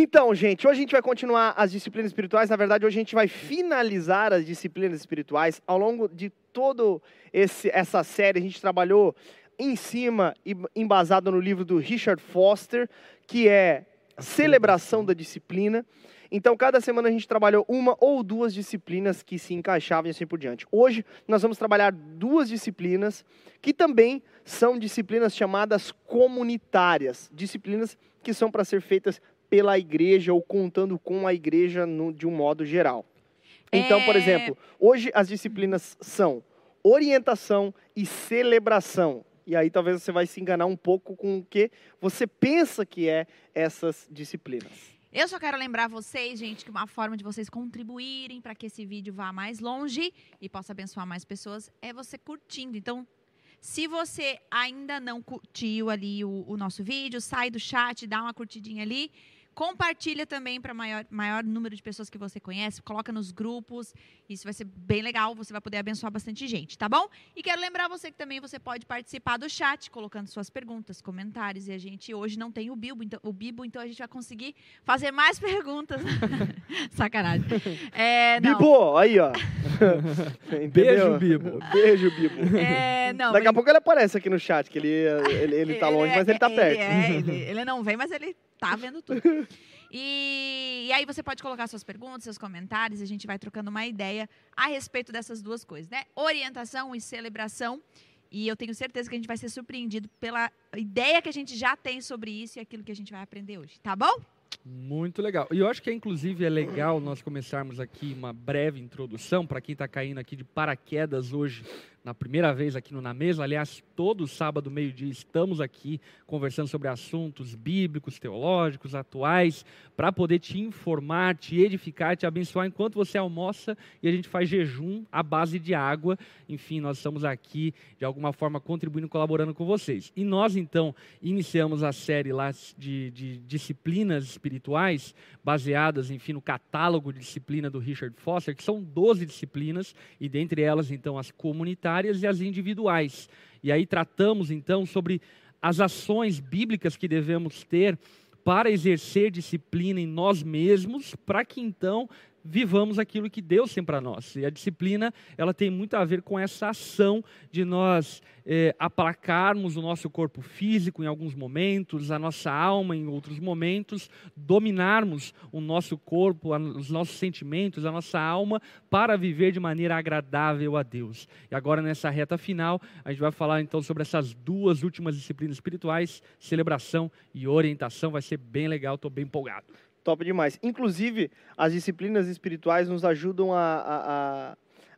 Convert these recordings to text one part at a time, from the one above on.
Então, gente, hoje a gente vai continuar as disciplinas espirituais. Na verdade, hoje a gente vai finalizar as disciplinas espirituais. Ao longo de toda essa série, a gente trabalhou em cima e embasado no livro do Richard Foster, que é Celebração da Disciplina. Então, cada semana a gente trabalhou uma ou duas disciplinas que se encaixavam e assim por diante. Hoje, nós vamos trabalhar duas disciplinas que também são disciplinas chamadas comunitárias disciplinas que são para ser feitas pela igreja ou contando com a igreja no, de um modo geral. Então, é... por exemplo, hoje as disciplinas são orientação e celebração. E aí talvez você vai se enganar um pouco com o que você pensa que é essas disciplinas. Eu só quero lembrar vocês, gente, que uma forma de vocês contribuírem para que esse vídeo vá mais longe e possa abençoar mais pessoas é você curtindo. Então, se você ainda não curtiu ali o, o nosso vídeo, sai do chat, dá uma curtidinha ali Compartilha também para maior, maior número de pessoas que você conhece, coloca nos grupos. Isso vai ser bem legal, você vai poder abençoar bastante gente, tá bom? E quero lembrar você que também você pode participar do chat, colocando suas perguntas, comentários. E a gente hoje não tem o Bibo, então, o Bibo, então a gente vai conseguir fazer mais perguntas. Sacanagem. É, Bibo, aí, ó. Beijo, Bibo. Beijo, Bibo. É, não, Daqui a pouco ele aparece aqui no chat, que ele, ele, ele tá longe, mas ele tá perto. É, ele, ele não vem, mas ele tá vendo tudo. E, e, aí você pode colocar suas perguntas, seus comentários, a gente vai trocando uma ideia a respeito dessas duas coisas, né? Orientação e celebração. E eu tenho certeza que a gente vai ser surpreendido pela ideia que a gente já tem sobre isso e aquilo que a gente vai aprender hoje, tá bom? Muito legal. E eu acho que, inclusive, é legal nós começarmos aqui uma breve introdução para quem está caindo aqui de paraquedas hoje na primeira vez aqui no Na Mesa. Aliás, todo sábado, meio-dia, estamos aqui conversando sobre assuntos bíblicos, teológicos, atuais, para poder te informar, te edificar, te abençoar enquanto você almoça e a gente faz jejum à base de água. Enfim, nós estamos aqui, de alguma forma, contribuindo, colaborando com vocês. E nós, então, iniciamos a série lá de, de disciplinas espirituais, baseadas, enfim, no catálogo de disciplina do Richard Foster, que são 12 disciplinas, e dentre elas, então, as comunitárias comunitárias e as individuais. E aí tratamos então sobre as ações bíblicas que devemos ter para exercer disciplina em nós mesmos, para que então vivamos aquilo que Deus tem para nós. E a disciplina, ela tem muito a ver com essa ação de nós é, aplacarmos o nosso corpo físico em alguns momentos, a nossa alma em outros momentos, dominarmos o nosso corpo, os nossos sentimentos, a nossa alma, para viver de maneira agradável a Deus. E agora, nessa reta final, a gente vai falar então sobre essas duas últimas disciplinas espirituais, celebração e orientação. Vai ser bem legal, estou bem empolgado. Top demais. Inclusive, as disciplinas espirituais nos ajudam a, a,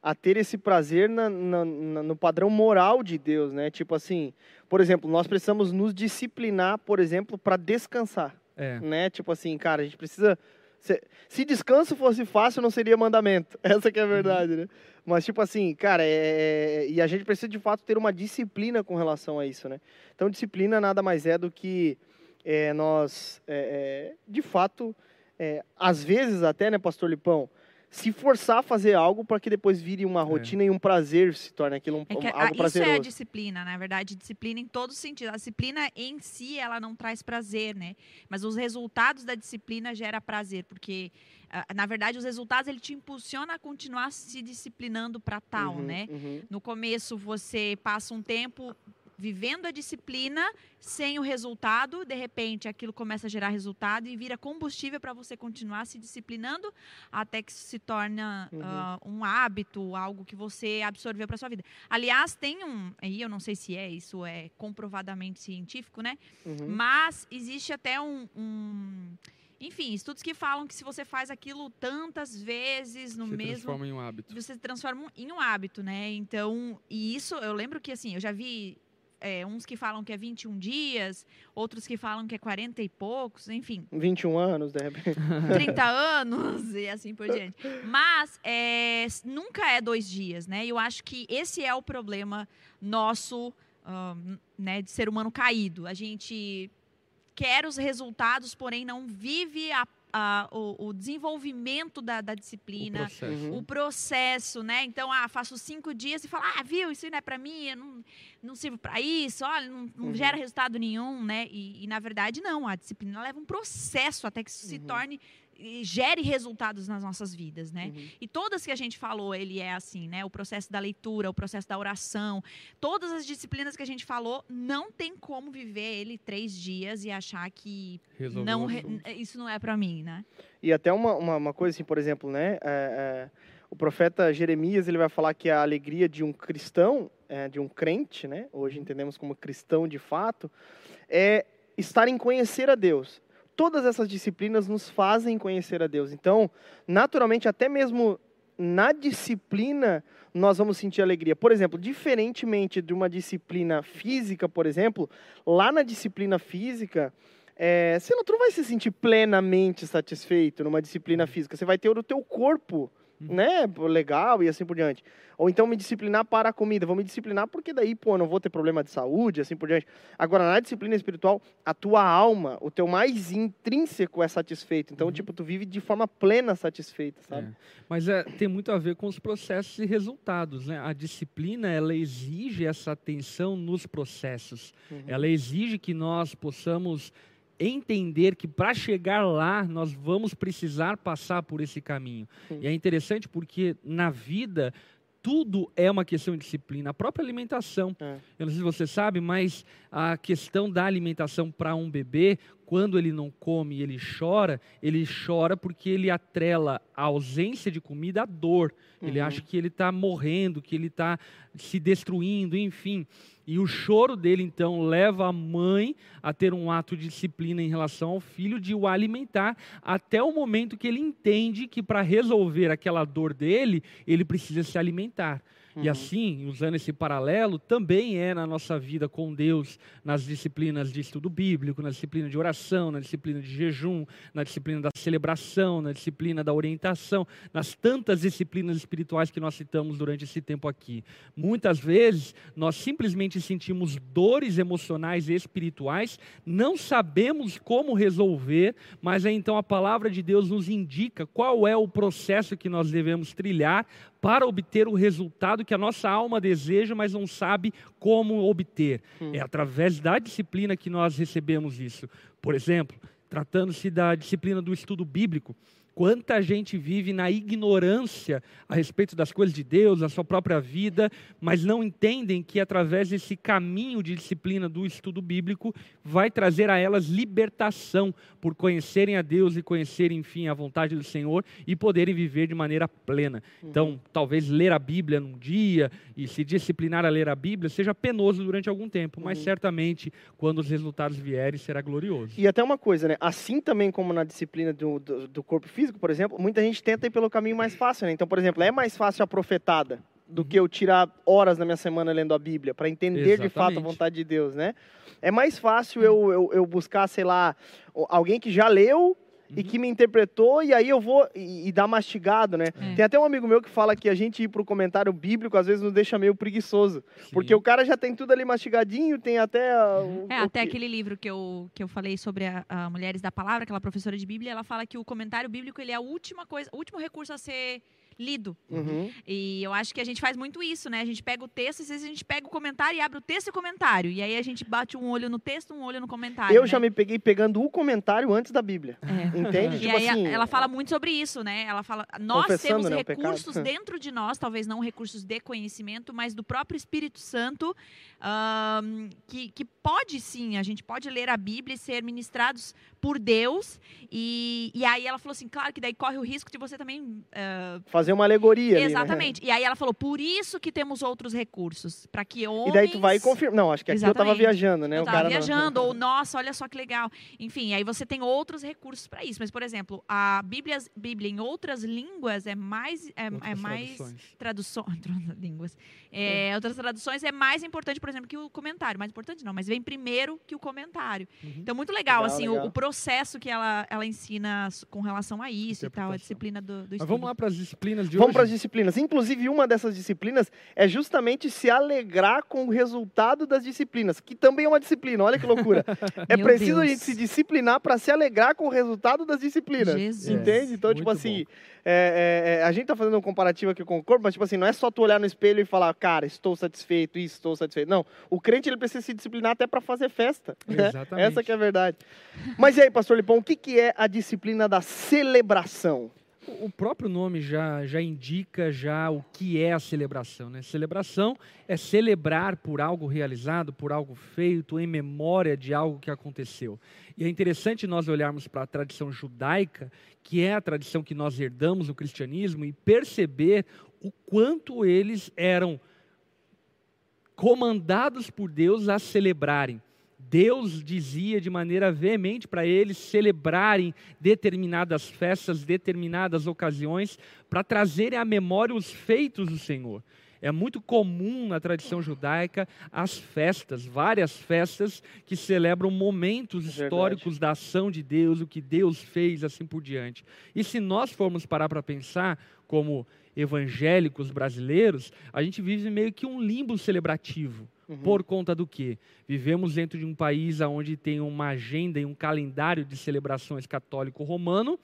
a, a ter esse prazer na, na, na, no padrão moral de Deus, né? Tipo assim, por exemplo, nós precisamos nos disciplinar, por exemplo, para descansar. É. Né? Tipo assim, cara, a gente precisa. Se, se, descanso fosse fácil, não seria mandamento. Essa que é a verdade, uhum. né? Mas, tipo assim, cara, é, é, e a gente precisa de fato ter uma disciplina com relação a isso, né? Então, disciplina nada mais é do que é, nós, é, é, de fato, é, às vezes até, né, Pastor Lipão, se forçar a fazer algo para que depois vire uma é. rotina e um prazer se torne aquilo um, é que, algo prazeroso. Isso é a disciplina, na verdade, disciplina em todo sentido. A disciplina em si, ela não traz prazer, né? Mas os resultados da disciplina gera prazer, porque na verdade os resultados ele te impulsiona a continuar se disciplinando para tal, uhum, né? Uhum. No começo você passa um tempo vivendo a disciplina sem o resultado, de repente aquilo começa a gerar resultado e vira combustível para você continuar se disciplinando até que se torna uhum. uh, um hábito, algo que você absorveu para sua vida. Aliás, tem um, aí eu não sei se é isso é comprovadamente científico, né? Uhum. Mas existe até um, um enfim, estudos que falam que se você faz aquilo tantas vezes no você mesmo. Você transforma em um hábito. Você se transforma em um hábito, né? Então, e isso, eu lembro que assim, eu já vi é, uns que falam que é 21 dias, outros que falam que é 40 e poucos, enfim. 21 anos, de repente. 30 anos e assim por diante. Mas é, nunca é dois dias, né? Eu acho que esse é o problema nosso, um, né, de ser humano caído. A gente quer os resultados, porém não vive a a- o, o desenvolvimento da, da O disciplina, processo. Uhum. o processo, né? Então, ah, faço cinco dias e falo, ah, viu, isso não é para mim, eu não, não sirvo para isso, olha, não, não Uhum. gera resultado nenhum, né? E, e, na verdade, não, a disciplina leva um processo até que isso se Uhum. torne e gere resultados nas nossas vidas, né? Uhum. E todas que a gente falou, ele é assim, né? O processo da leitura, o processo da oração, todas as disciplinas que a gente falou, não tem como viver ele três dias e achar que Resolveu não re- isso não é para mim, né? E até uma, uma, uma coisa assim, por exemplo, né? é, é, o profeta Jeremias ele vai falar que a alegria de um cristão, é, de um crente, né? Hoje entendemos como cristão de fato, é estar em conhecer a Deus. Todas essas disciplinas nos fazem conhecer a Deus. Então, naturalmente, até mesmo na disciplina, nós vamos sentir alegria. Por exemplo, diferentemente de uma disciplina física, por exemplo, lá na disciplina física, é, você não, não vai se sentir plenamente satisfeito numa disciplina física. Você vai ter o teu corpo, Uhum. né, legal e assim por diante. Ou então me disciplinar para a comida. Vou me disciplinar porque daí, pô, eu não vou ter problema de saúde, assim por diante. Agora, na disciplina espiritual, a tua alma, o teu mais intrínseco é satisfeito. Então, Uhum. tipo, tu vive de forma plena satisfeita, sabe? É. Mas é, tem muito a ver com os processos e resultados. Né? A disciplina ela exige essa atenção nos processos. Uhum. Ela exige que nós possamos entender que para chegar lá nós vamos precisar passar por esse caminho. Sim. E é interessante porque na vida tudo é uma questão de disciplina. A própria alimentação. É. Eu não sei se você sabe, mas a questão da alimentação para um bebê, quando ele não come e ele chora, ele chora porque ele atrela a ausência de comida à dor. Ele Uhum. acha que ele está morrendo, que ele está se destruindo, enfim. E o choro dele, então, leva a mãe a ter um ato de disciplina em relação ao filho, de o alimentar, até o momento que ele entende que para resolver aquela dor dele, ele precisa se alimentar. E Uhum. assim, usando esse paralelo, também é na nossa vida com Deus, nas disciplinas de estudo bíblico, na disciplina de oração, na disciplina de jejum, na disciplina da celebração, na disciplina da orientação, nas tantas disciplinas espirituais que nós citamos durante esse tempo aqui. Muitas vezes, nós simplesmente sentimos dores emocionais e espirituais, não sabemos como resolver, mas aí então a palavra de Deus nos indica qual é o processo que nós devemos trilhar para obter o resultado que a nossa alma deseja, mas não sabe como obter. Hum. É através da disciplina que nós recebemos isso. Por exemplo, tratando-se da disciplina do estudo bíblico, quanta gente vive na ignorância a respeito das coisas de Deus, da sua própria vida, mas não entendem que através desse caminho de disciplina do estudo bíblico vai trazer a elas libertação por conhecerem a Deus e conhecerem, enfim, a vontade do Senhor e poderem viver de maneira plena. Então, talvez ler a Bíblia num dia e se disciplinar a ler a Bíblia seja penoso durante algum tempo, mas Uhum. certamente quando os resultados vierem será glorioso. E até uma coisa, né? Assim também como na disciplina do, do, do corpo físico, por exemplo, muita gente tenta ir pelo caminho mais fácil, né? Então, por exemplo, é mais fácil a profetada do que eu tirar horas na minha semana lendo a Bíblia, para entender de fato a Exatamente. vontade de Deus, né? É mais fácil eu, eu, eu buscar, sei lá, alguém que já leu e Uhum. que me interpretou, e aí eu vou e, e dar mastigado, né? É. Tem até um amigo meu que fala que a gente ir pro comentário bíblico às vezes nos deixa meio preguiçoso. Porque Sim. o cara já tem tudo ali mastigadinho, tem até. ah, o- É, o até que- aquele livro que eu, que eu falei sobre a, a Mulheres da Palavra, aquela professora de Bíblia, ela fala que o comentário bíblico ele é a última coisa, o último recurso a ser lido. Uhum. E eu acho que a gente faz muito isso, né? A gente pega o texto, às vezes a gente pega o comentário e abre o texto e o comentário. E aí a gente bate um olho no texto, um olho no comentário. Eu né? já me peguei pegando o comentário antes da Bíblia. É. Entende? E tipo aí assim. ela fala muito sobre isso, né? Ela fala, nós Confessando, temos né, recursos dentro de nós, talvez não recursos de conhecimento, mas do próprio Espírito Santo, ahn, que, que pode sim, a gente pode ler a Bíblia e ser ministrados por Deus. E, e aí ela falou assim, claro que daí corre o risco de você também ah, Fazer uma alegoria ali, né? Exatamente. E aí ela falou, por isso que temos outros recursos, para que homens... E daí tu vai e confirma. Não, acho que aqui eu tava Exatamente. viajando, né? Eu o tava cara não- viajando, ou nossa, olha só que legal. Enfim, aí você tem outros recursos para isso. Mas, por exemplo, a Bíblia, Bíblia em outras línguas é mais. É, é Outras mais traduções. traduções. línguas. É, outras traduções é mais importante, por exemplo, que o comentário. Mais importante não, mas vem primeiro que o comentário. Uhum. Então, muito legal, Legal, assim, o- legal. O, processo que ela, ela ensina com relação a isso e tal, a disciplina do, do Mas estudo. vamos lá para as disciplinas disciplinas de Vamos para as disciplinas. Inclusive, uma dessas disciplinas é justamente se alegrar com o resultado das disciplinas, que também é uma disciplina. Olha que loucura. é Meu preciso a Deus. gente se disciplinar para se alegrar com o resultado das disciplinas. Jesus. Entende? Então, Muito tipo assim, é, é, é, a gente tá fazendo um comparativo aqui com o corpo, mas, tipo assim, não é só tu olhar no espelho e falar, cara, estou satisfeito, isso, estou satisfeito. Não. O crente, ele precisa se disciplinar até para fazer festa. né? Exatamente. Essa que é a verdade. Mas e aí, pastor Lipão, o que, que é a disciplina da celebração? O próprio nome já, já indica já o que é a celebração. Né? Celebração é celebrar por algo realizado, por algo feito, em memória de algo que aconteceu. E é interessante nós olharmos para a tradição judaica, que é a tradição que nós herdamos no cristianismo, e perceber o quanto eles eram comandados por Deus a celebrarem. Deus dizia de maneira veemente para eles celebrarem determinadas festas, determinadas ocasiões, para trazerem à memória os feitos do Senhor. É muito comum na tradição judaica as festas, várias festas que celebram momentos Verdade. históricos da ação de Deus, o que Deus fez, assim por diante. E se nós formos parar para pensar, como evangélicos brasileiros, a gente vive meio que um limbo celebrativo. Uhum. Por conta do quê? Vivemos dentro de um país onde tem uma agenda e um calendário de celebrações católico-romano,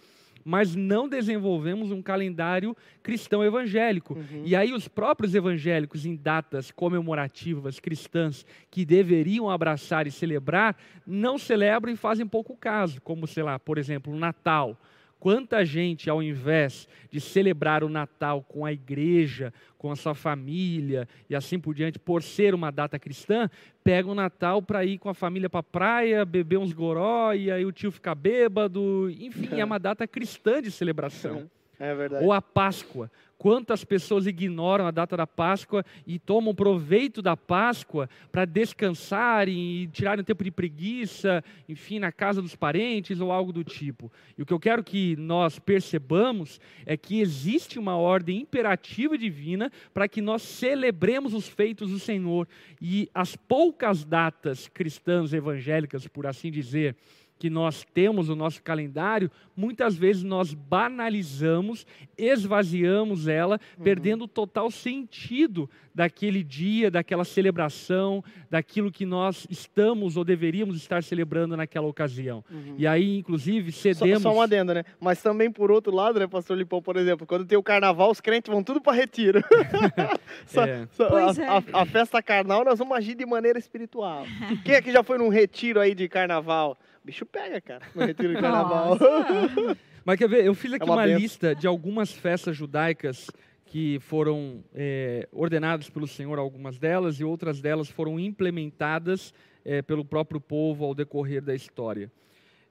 mas não desenvolvemos um calendário cristão evangélico. Uhum. E aí os próprios evangélicos em datas comemorativas cristãs que deveriam abraçar e celebrar, não celebram e fazem pouco caso, como sei lá, por exemplo, o Natal. Quanta gente, ao invés de celebrar o Natal com a igreja, com a sua família e assim por diante, por ser uma data cristã, pega o Natal para ir com a família para a praia, beber uns goró e aí o tio fica bêbado. Enfim, é uma data cristã de celebração. É verdade. Ou a Páscoa. Quantas pessoas ignoram a data da Páscoa e tomam proveito da Páscoa para descansarem e tirarem um tempo de preguiça, enfim, na casa dos parentes ou algo do tipo. E o que eu quero que nós percebamos é que existe uma ordem imperativa divina para que nós celebremos os feitos do Senhor. E as poucas datas cristãs evangélicas, por assim dizer, que nós temos no nosso calendário, muitas vezes nós banalizamos, esvaziamos ela, perdendo o total sentido daquele dia, daquela celebração, daquilo que nós estamos ou deveríamos estar celebrando naquela ocasião. E aí, inclusive, Só, cedemos. só um adendo, né? Mas também, por outro lado, né, pastor Lipão, por exemplo, quando tem o carnaval, os crentes vão tudo para retiro. Só- É. só- Pois a, é. a- a festa carnal, nós vamos agir de maneira espiritual. Quem aqui já foi num retiro aí de carnaval? Bicho pega, cara, no retiro de carnaval. Mas quer ver, eu fiz aqui É uma uma, lista de algumas festas judaicas que foram é, ordenadas pelo Senhor, algumas delas, e outras delas foram implementadas é, pelo próprio povo ao decorrer da história.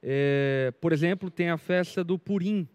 É, por exemplo, tem a festa do Purim.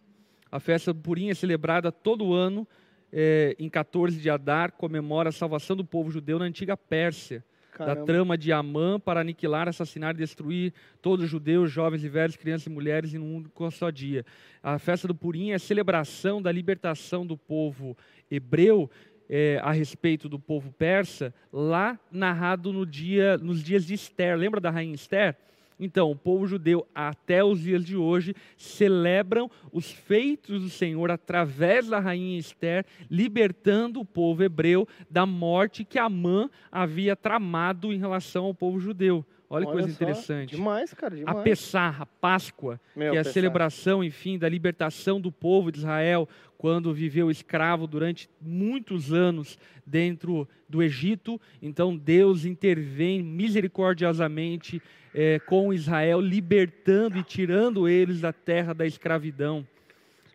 A festa do Purim é celebrada todo ano é, em 14 de Adar, comemora a salvação do povo judeu na antiga Pérsia da Caramba. trama de Amã para aniquilar, assassinar e destruir todos os judeus, jovens e velhos, crianças e mulheres em um único só dia. A festa do Purim é a celebração da libertação do povo hebreu eh, a respeito do povo persa, lá narrado no dia, nos dias de Esther. Lembra da rainha Esther? Então, o povo judeu, até os dias de hoje, celebram os feitos do Senhor através da rainha Esther, libertando o povo hebreu da morte que Amã havia tramado em relação ao povo judeu. Olha, que coisa só, interessante. Demais, cara, A demais. Pessah, a Páscoa, Meu, que é a Pessah. celebração, enfim, da libertação do povo de Israel quando viveu escravo durante muitos anos dentro do Egito. Então Deus intervém misericordiosamente eh, com Israel, libertando e tirando eles da terra da escravidão.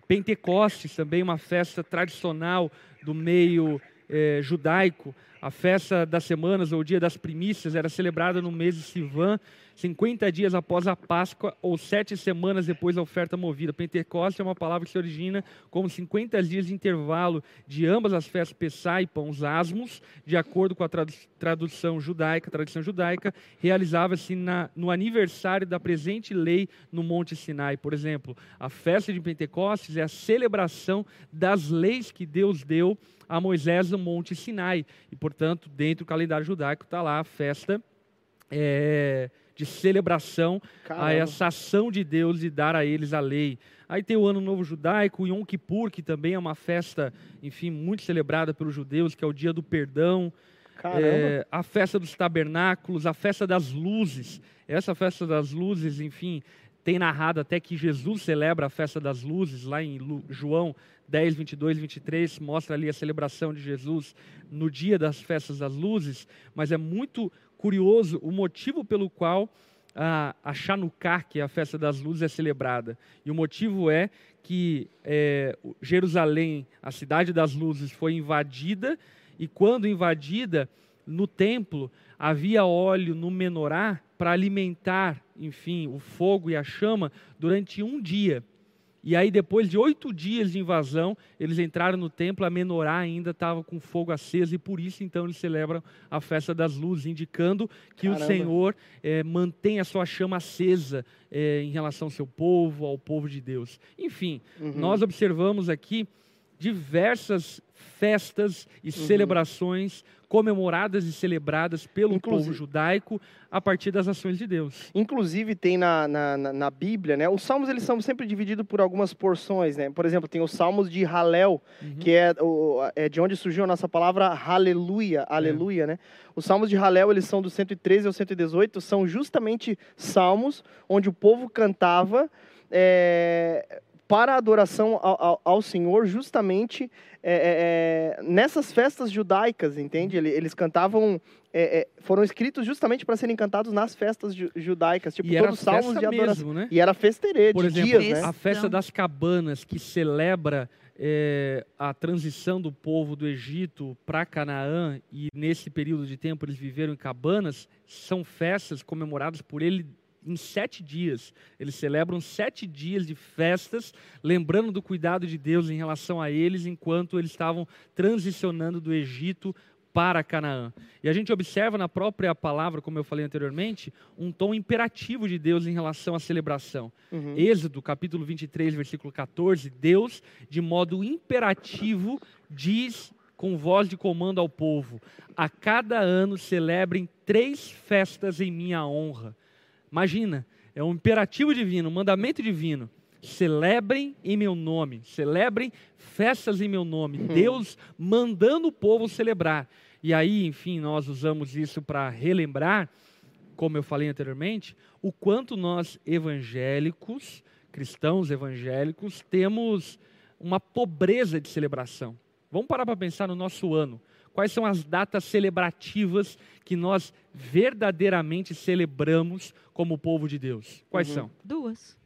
Pentecostes, também uma festa tradicional do meio eh, judaico. A festa das semanas, ou o dia das primícias, era celebrada no mês de Sivan, 50 dias após a Páscoa ou sete semanas depois da oferta movida. Pentecostes é uma palavra que se origina como 50 dias de intervalo de ambas as festas Pessá e Pãos Asmos, de acordo com a tradu- tradução judaica, tradição judaica, realizava-se no aniversário da presente lei no Monte Sinai. Por exemplo, a festa de Pentecostes é a celebração das leis que Deus deu a Moisés no Monte Sinai. E, portanto, dentro do calendário judaico está lá a festa é, de celebração a Caramba. essa ação de Deus de dar a eles a lei. Aí tem o Ano Novo Judaico, o Yom Kippur, que também é uma festa, enfim, muito celebrada pelos judeus, que é o dia do perdão. É, a festa dos tabernáculos, a festa das luzes. Essa festa das luzes, enfim, tem narrado até que Jesus celebra a festa das luzes, lá em João 10, 22, 23, mostra ali a celebração de Jesus no dia das festas das luzes, mas é muito curioso o motivo pelo qual a, a Chanukah, que é a festa das luzes, é celebrada. E o motivo é que é, Jerusalém, a cidade das luzes, foi invadida, e quando invadida, no templo havia óleo no menorá para alimentar, enfim, o fogo e a chama durante um dia. E aí, depois de oito dias de invasão, eles entraram no templo, a menorá ainda estava com fogo aceso, e por isso, então, eles celebram a festa das luzes, indicando que Caramba. o Senhor eh, mantém a sua chama acesa eh, em relação ao seu povo, ao povo de Deus. Enfim, Uhum. nós observamos aqui diversas festas e Uhum. celebrações comemoradas e celebradas pelo Inclusive- povo judaico a partir das ações de Deus. Inclusive tem na, na, na- Bíblia, né? Os salmos eles são sempre divididos por algumas porções, né? Por exemplo, tem os salmos de Halel, Uhum. que é, o, é de onde surgiu a nossa palavra aleluia, É. aleluia, né? Os salmos de Halel, eles são do 113 ao 118, são justamente salmos onde o povo cantava é, para a adoração ao, ao- ao Senhor, justamente é, é, é, nessas festas judaicas, entende? Ele- Eles cantavam, é, é, foram escritos justamente para serem cantados nas festas ju- judaicas, tipo e todos os salmos de adoração. mesmo, né? E era festerê, Por exemplo, dias, né? a festa das cabanas, que celebra eh, a transição do povo do Egito para Canaã, e nesse período de tempo eles viveram em cabanas, são festas comemoradas por ele em sete dias. Eles celebram sete dias de festas, lembrando do cuidado de Deus em relação a eles, enquanto eles estavam transicionando do Egito para Canaã. E a gente observa na própria palavra, como eu falei anteriormente, um tom imperativo de Deus em relação à celebração. Uhum. Êxodo, capítulo 23, versículo 14, Deus, de modo imperativo, diz com voz de comando ao povo: A cada ano celebrem três festas em minha honra. Imagina, é um imperativo divino, um mandamento divino. Celebrem em meu nome, celebrem festas em meu nome. Deus mandando o povo celebrar. E aí, enfim, nós usamos isso para relembrar como eu falei anteriormente, o quanto nós evangélicos, cristãos evangélicos, temos uma pobreza de celebração. Vamos parar para pensar no nosso ano. Quais são as datas celebrativas que nós verdadeiramente celebramos como povo de Deus? Quais Uhum. são? Duas.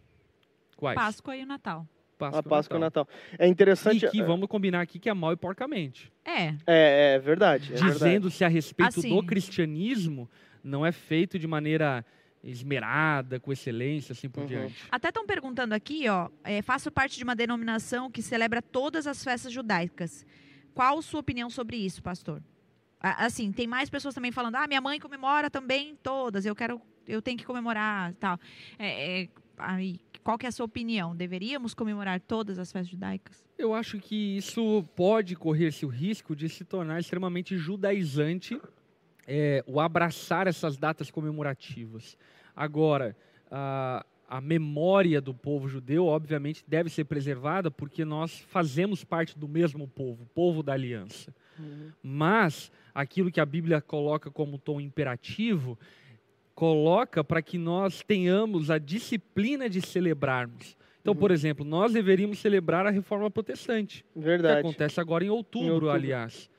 Quais? Páscoa e o Natal. a Páscoa e o Natal. É interessante. E que vamos combinar aqui que é mal e porcamente. É. É, é verdade. É. Dizendo-se a respeito Assim. do cristianismo, não é feito de maneira esmerada, com excelência, assim por Uhum. diante. Até estão perguntando aqui, ó. é, faço parte de uma denominação que celebra todas as festas judaicas. Qual sua opinião sobre isso, pastor? Assim, tem mais pessoas também falando, ah, minha mãe comemora também todas, eu quero, eu tenho que comemorar, tal. É, é, aí, qual que é a sua opinião? Deveríamos comemorar todas as festas judaicas? Eu acho que isso pode correr-se o risco de se tornar extremamente judaizante é, o abraçar essas datas comemorativas. Agora, a, a memória do povo judeu, obviamente, deve ser preservada porque nós fazemos parte do mesmo povo, o povo da aliança. Uhum. Mas aquilo que a Bíblia coloca como tom imperativo, coloca para que nós tenhamos a disciplina de celebrarmos. Então, Uhum. por exemplo, nós deveríamos celebrar a reforma protestante, que Verdade. acontece agora em outubro, outubro. aliás.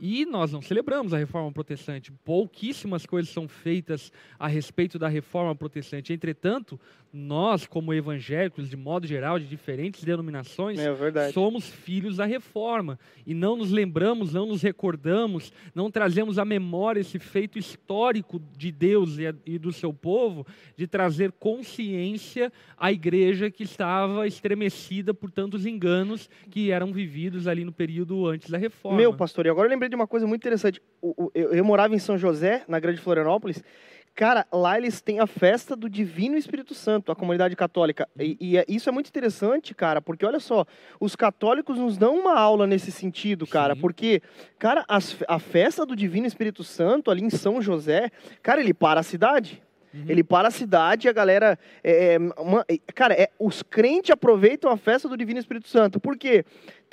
E nós não celebramos a reforma protestante. Pouquíssimas coisas são feitas a respeito da reforma protestante. Entretanto, nós, como evangélicos, de modo geral, de diferentes denominações, É somos filhos da reforma e não nos lembramos, não nos recordamos, não trazemos à memória esse feito histórico de Deus e, e do seu povo de trazer consciência à igreja que estava estremecida por tantos enganos que eram vividos ali no período antes da reforma. Meu, pastor, e agora eu lembrei de uma coisa muito interessante. O- eu, eu morava em São José, na Grande Florianópolis. Cara, lá eles têm a festa do Divino Espírito Santo, a comunidade católica. E, e é- isso é muito interessante, cara, porque olha só, os católicos nos dão uma aula nesse sentido, cara, Sim. porque, cara, as a festa do Divino Espírito Santo ali em São José, cara, ele para a cidade. Uhum. Ele para a cidade e a galera. é, é, uma- cara, é, os crentes aproveitam a festa do Divino Espírito Santo. Por quê?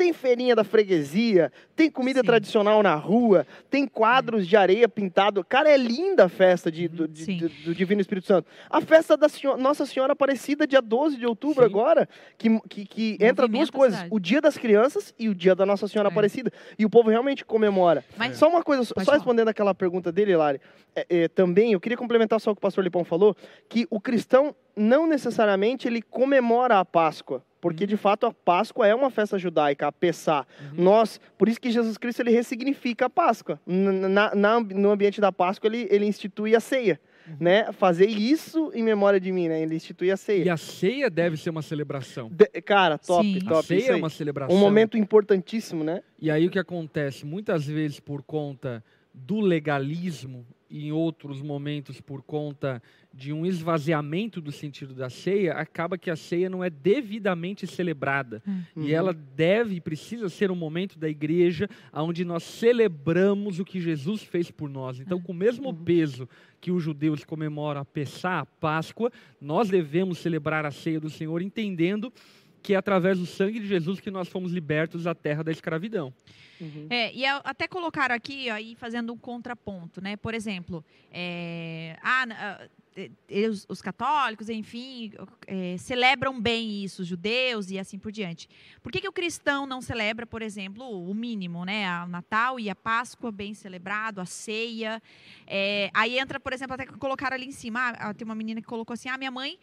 Tem feirinha da freguesia, tem comida Sim. tradicional na rua, tem quadros de areia pintado. Cara, é linda a festa de- do, de- do- do Divino Espírito Santo. A festa da Senho- Nossa Senhora Aparecida, dia 12 de outubro, Sim. agora, que, que, que entra duas coisas: cidade. o dia das crianças e o dia da Nossa Senhora É. Aparecida. E o povo realmente comemora. Mas Só uma coisa, só respondendo aquela pergunta dele, Lari, é, é, também eu queria complementar só o que o pastor Lipão falou, que o cristão não necessariamente ele comemora a Páscoa, porque de fato a Páscoa é uma festa judaica, a Pessá. Uhum. Nós, por isso que Jesus Cristo ele ressignifica a Páscoa. Na- na- no ambiente da Páscoa ele, ele institui a ceia, né? Fazer isso em memória de mim, né? Ele institui a ceia. E a ceia deve ser uma celebração. De- cara, top, Sim. A top. ceia isso é uma celebração. Um momento importantíssimo, né? E aí o que acontece? Muitas vezes por conta do legalismo e em outros momentos por conta de um esvaziamento do sentido da ceia, acaba que a ceia não é devidamente celebrada. Uhum. E ela deve e precisa ser um momento da igreja onde nós celebramos o que Jesus fez por nós. Então, com o mesmo Uhum. peso que os judeus comemoram a Pessá, a Páscoa, nós devemos celebrar a ceia do Senhor entendendo que é através do sangue de Jesus que nós fomos libertos da terra da escravidão. Uhum. É, e até colocaram aqui, aí fazendo um contraponto, né? Por exemplo, é, ah, ah, e- e os, os católicos, enfim, é, celebram bem isso, os judeus e assim por diante. Por que, que o cristão não celebra, por exemplo, o mínimo, né? O Natal e a Páscoa bem celebrado, a ceia. É, aí entra, por exemplo, até que colocaram ali em cima, ah, ah, tem uma menina que colocou assim, ah, minha mãe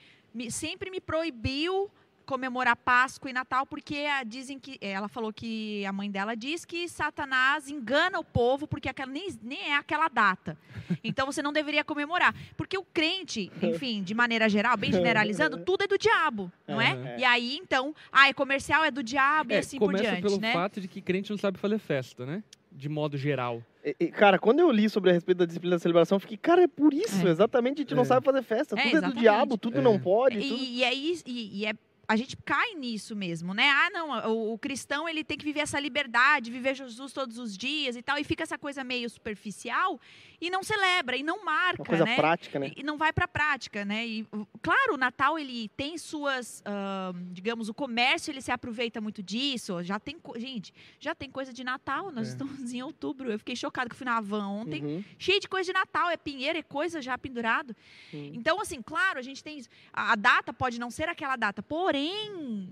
sempre me proibiu comemorar Páscoa e Natal porque ah, dizem que ela falou que a mãe dela diz que Satanás engana o povo porque aquela, nem, nem é aquela data. Então você não deveria comemorar. Porque o crente, enfim, de maneira geral, bem generalizando, tudo é do diabo, não é? Uhum. E aí, então, ah, é comercial, é do diabo e É, assim por começa diante, pelo né? fato de que crente não sabe fazer festa, né? De modo geral. E- e, Cara, quando eu li sobre a respeito da disciplina da celebração, eu fiquei, cara, é por isso, É. exatamente, a gente não É. sabe fazer festa. É, Tudo é, do exatamente. diabo, tudo É. não pode. tudo... E, e aí, e, e é, a gente cai nisso mesmo, né? Ah, não, o, o cristão ele tem que viver essa liberdade, viver Jesus todos os dias e tal, e fica essa coisa meio superficial e não celebra e não marca, Uma coisa né? prática, né? E não vai para a prática, né? E o- claro, o Natal ele tem suas, ah, digamos, o comércio ele se aproveita muito disso. Já tem, gente, já tem coisa de Natal. Nós É. estamos em outubro. Eu fiquei chocado que fui na Havan ontem, Uhum. cheio de coisa de Natal, é pinheiro, é coisa já pendurado. Uhum. Então, assim, claro, a gente tem a data pode não ser aquela data, porém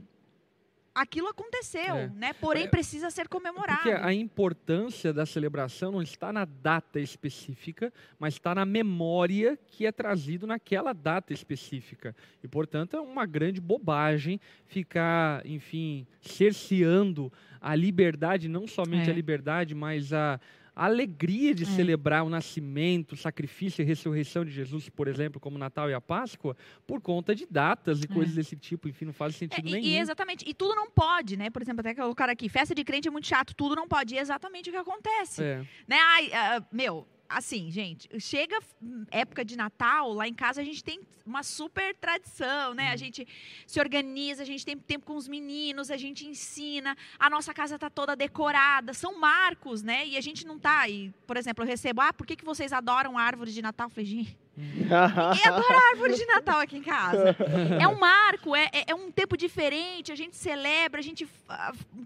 aquilo aconteceu, É. né? Porém É, precisa ser comemorado. Porque a importância da celebração não está na data específica, mas está na memória que é trazido naquela data específica. E, portanto, é uma grande bobagem ficar, enfim, cerceando a liberdade, não somente É. a liberdade, mas a a alegria de É. celebrar o nascimento, o sacrifício e ressurreição de Jesus, por exemplo, como o Natal e a Páscoa, por conta de datas e coisas desse tipo, enfim, não faz É, sentido e- nenhum. e, exatamente. E tudo não pode, né? Por exemplo, até cara aqui, festa de crente é muito chato, tudo não pode. E é exatamente o que acontece. É. Né? Ai, ah, meu, assim, gente, chega hum, época de Natal, lá em casa a gente tem uma super tradição, né? Uhum. A gente se organiza, a gente tem tempo com os meninos, a gente ensina, a nossa casa tá toda decorada, são marcos, né? E a gente não tá. E, por exemplo, eu recebo, ah, por que, que vocês adoram a árvore de Natal? Eu falei, gente, ninguém adora a árvore de Natal aqui em casa. É um marco, é, é, é um tempo diferente, a gente celebra, a gente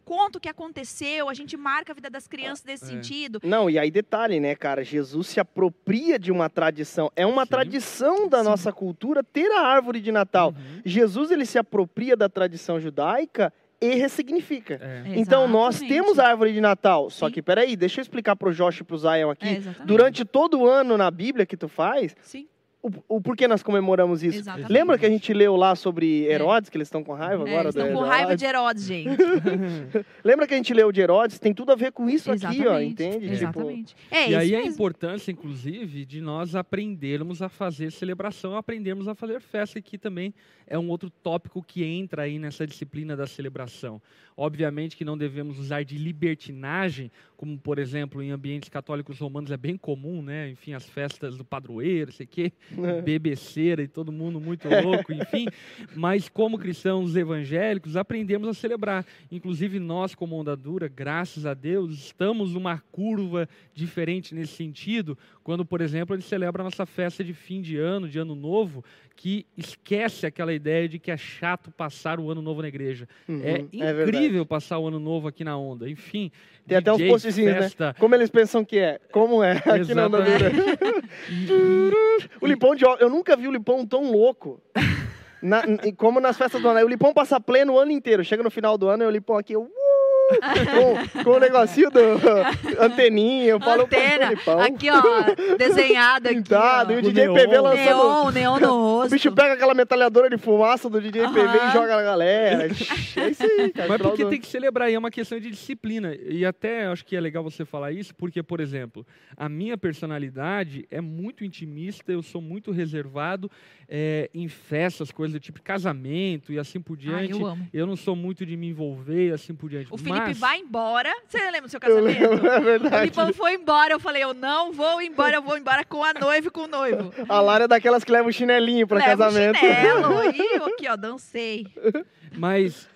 conta o que aconteceu, a gente marca a vida das crianças nesse É. sentido. Não, e aí detalhe, né, cara? Jesus se apropria de uma tradição. É uma Sim. tradição da Sim. nossa cultura ter a árvore de Natal. Uhum. Jesus, ele se apropria da tradição judaica e ressignifica. É. Então, nós temos a árvore de Natal. Só Sim. que, peraí, deixa eu explicar pro Josh e pro Zion aqui. É. Durante todo o ano na Bíblia que tu faz, Sim, o, o porquê nós comemoramos isso? exatamente. Lembra que a gente leu lá sobre Herodes, que eles estão com raiva É, agora? eles estão com Herodes? raiva de Herodes, gente. Lembra que a gente leu de Herodes? Tem tudo a ver com isso aqui, ó, Exatamente, entende? Tipo, Exatamente. É E isso aí a mesmo. importância, inclusive, de nós aprendermos a fazer celebração, aprendermos a fazer festa, que também é um outro tópico que entra aí nessa disciplina da celebração. Obviamente que não devemos usar de libertinagem, como, por exemplo, em ambientes católicos romanos é bem comum, né? Enfim, as festas do padroeiro, sei quê, bebeceira e todo mundo muito louco, enfim. Mas como cristãos evangélicos, aprendemos a celebrar. Inclusive nós, como Onda Dura, graças a Deus, estamos numa curva diferente nesse sentido, quando, por exemplo, ele celebra a nossa festa de fim de ano, de ano novo, que esquece aquela ideia de que é chato passar o ano novo na igreja. Uhum, é é incrível passar o ano novo aqui na onda. Enfim, Tem até uns DJ, postzinhos, festa, né? Como eles pensam que é? Como é aqui na Onda O Lipão de eu nunca vi o Lipão tão louco. Na- como nas festas do ano. Aí O Lipão passa pleno o ano inteiro. Chega no final do ano e o Lipão aqui, uh, com, com o negocinho do anteninha. Eu falo, Antena, aqui ó, desenhado aqui. Pintado, e ó. o Com DJ neon. PV lançando. Neon, neon no O rosto. bicho pega aquela metralhadora de fumaça do DJ PV e joga na galera. É isso aí, cara. Mas porque tem que celebrar, e é uma questão de disciplina. E até acho que é legal você falar isso, porque, por exemplo, a minha personalidade é muito intimista, eu sou muito reservado é, em festas, coisas do tipo casamento e assim por Ai, diante. eu amo. eu não sou muito de me envolver e assim por diante. O Felipe Mas- vai embora. Você lembra do seu Eu casamento? lembro, é O verdade. Lipão foi embora. Eu falei, eu não vou embora, eu vou embora com a noiva e com o noivo. A Lara é daquelas que leva o chinelinho pra Leva o casamento. chinelo. E eu aqui, ó, dancei. Mas,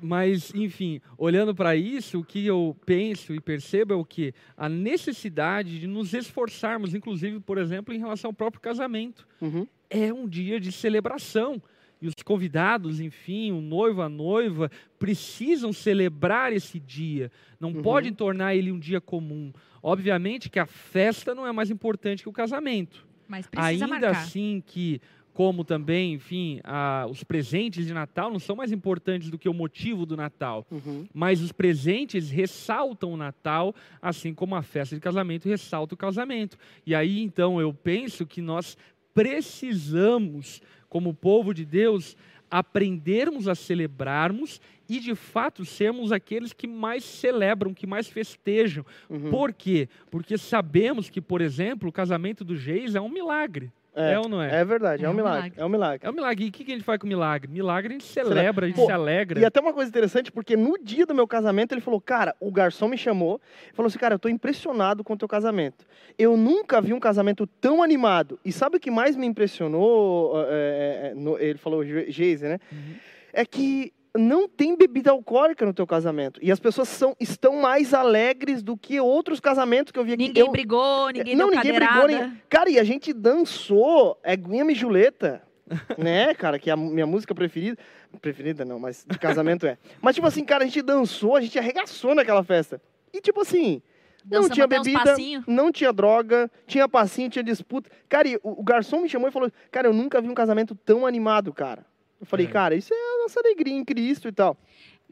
mas, enfim, olhando para isso, o que eu penso e percebo é o que? A necessidade de nos esforçarmos, inclusive, por exemplo, em relação ao próprio casamento. Uhum. É um dia de celebração. E os convidados, enfim, o noivo, a noiva, precisam celebrar esse dia. Não Uhum. podem tornar ele um dia comum. Obviamente que a festa não é mais importante que o casamento. Mas precisa Ainda marcar. assim que, como também, enfim, a- os presentes de Natal não são mais importantes do que o motivo do Natal. Uhum. Mas os presentes ressaltam o Natal, assim como a festa de casamento ressalta o casamento. E aí, então, eu penso que nós precisamos, como povo de Deus, aprendermos a celebrarmos e, de fato, sermos aqueles que mais celebram, que mais festejam. Uhum. Por quê? Porque sabemos que, por exemplo, o casamento do Geis é um milagre. É, ou não é? É verdade, é, É um milagre. milagre. É um milagre. É um milagre. E o que que a gente faz com milagre? Milagre a gente celebra, a gente Pô, se alegra. E até uma coisa interessante, porque no dia do meu casamento ele falou, cara, o garçom me chamou e falou assim, cara, eu tô impressionado com o teu casamento. Eu nunca vi um casamento tão animado. E sabe o que mais me impressionou? é, é, no- ele falou, Ge- Geise, né? Uhum. É que não tem bebida alcoólica no teu casamento. E as pessoas são, estão mais alegres do que outros casamentos que eu vi aqui. Ninguém eu, brigou, ninguém não, deu ninguém cadeirada. brigou. Nem... Cara, e a gente dançou é Guinha Me Juleta, né, cara? Que é a minha música preferida. Preferida não, mas de casamento é. Mas, tipo assim, cara, a gente dançou, a gente arregaçou naquela festa. E, tipo assim, não Dançamos tinha até uns bebida, não tinha droga, tinha passinho, tinha disputa. Cara, e o, o garçom me chamou e falou: Cara, eu nunca vi um casamento tão animado, cara. Eu falei, É. cara, isso é nossa alegria em Cristo e tal.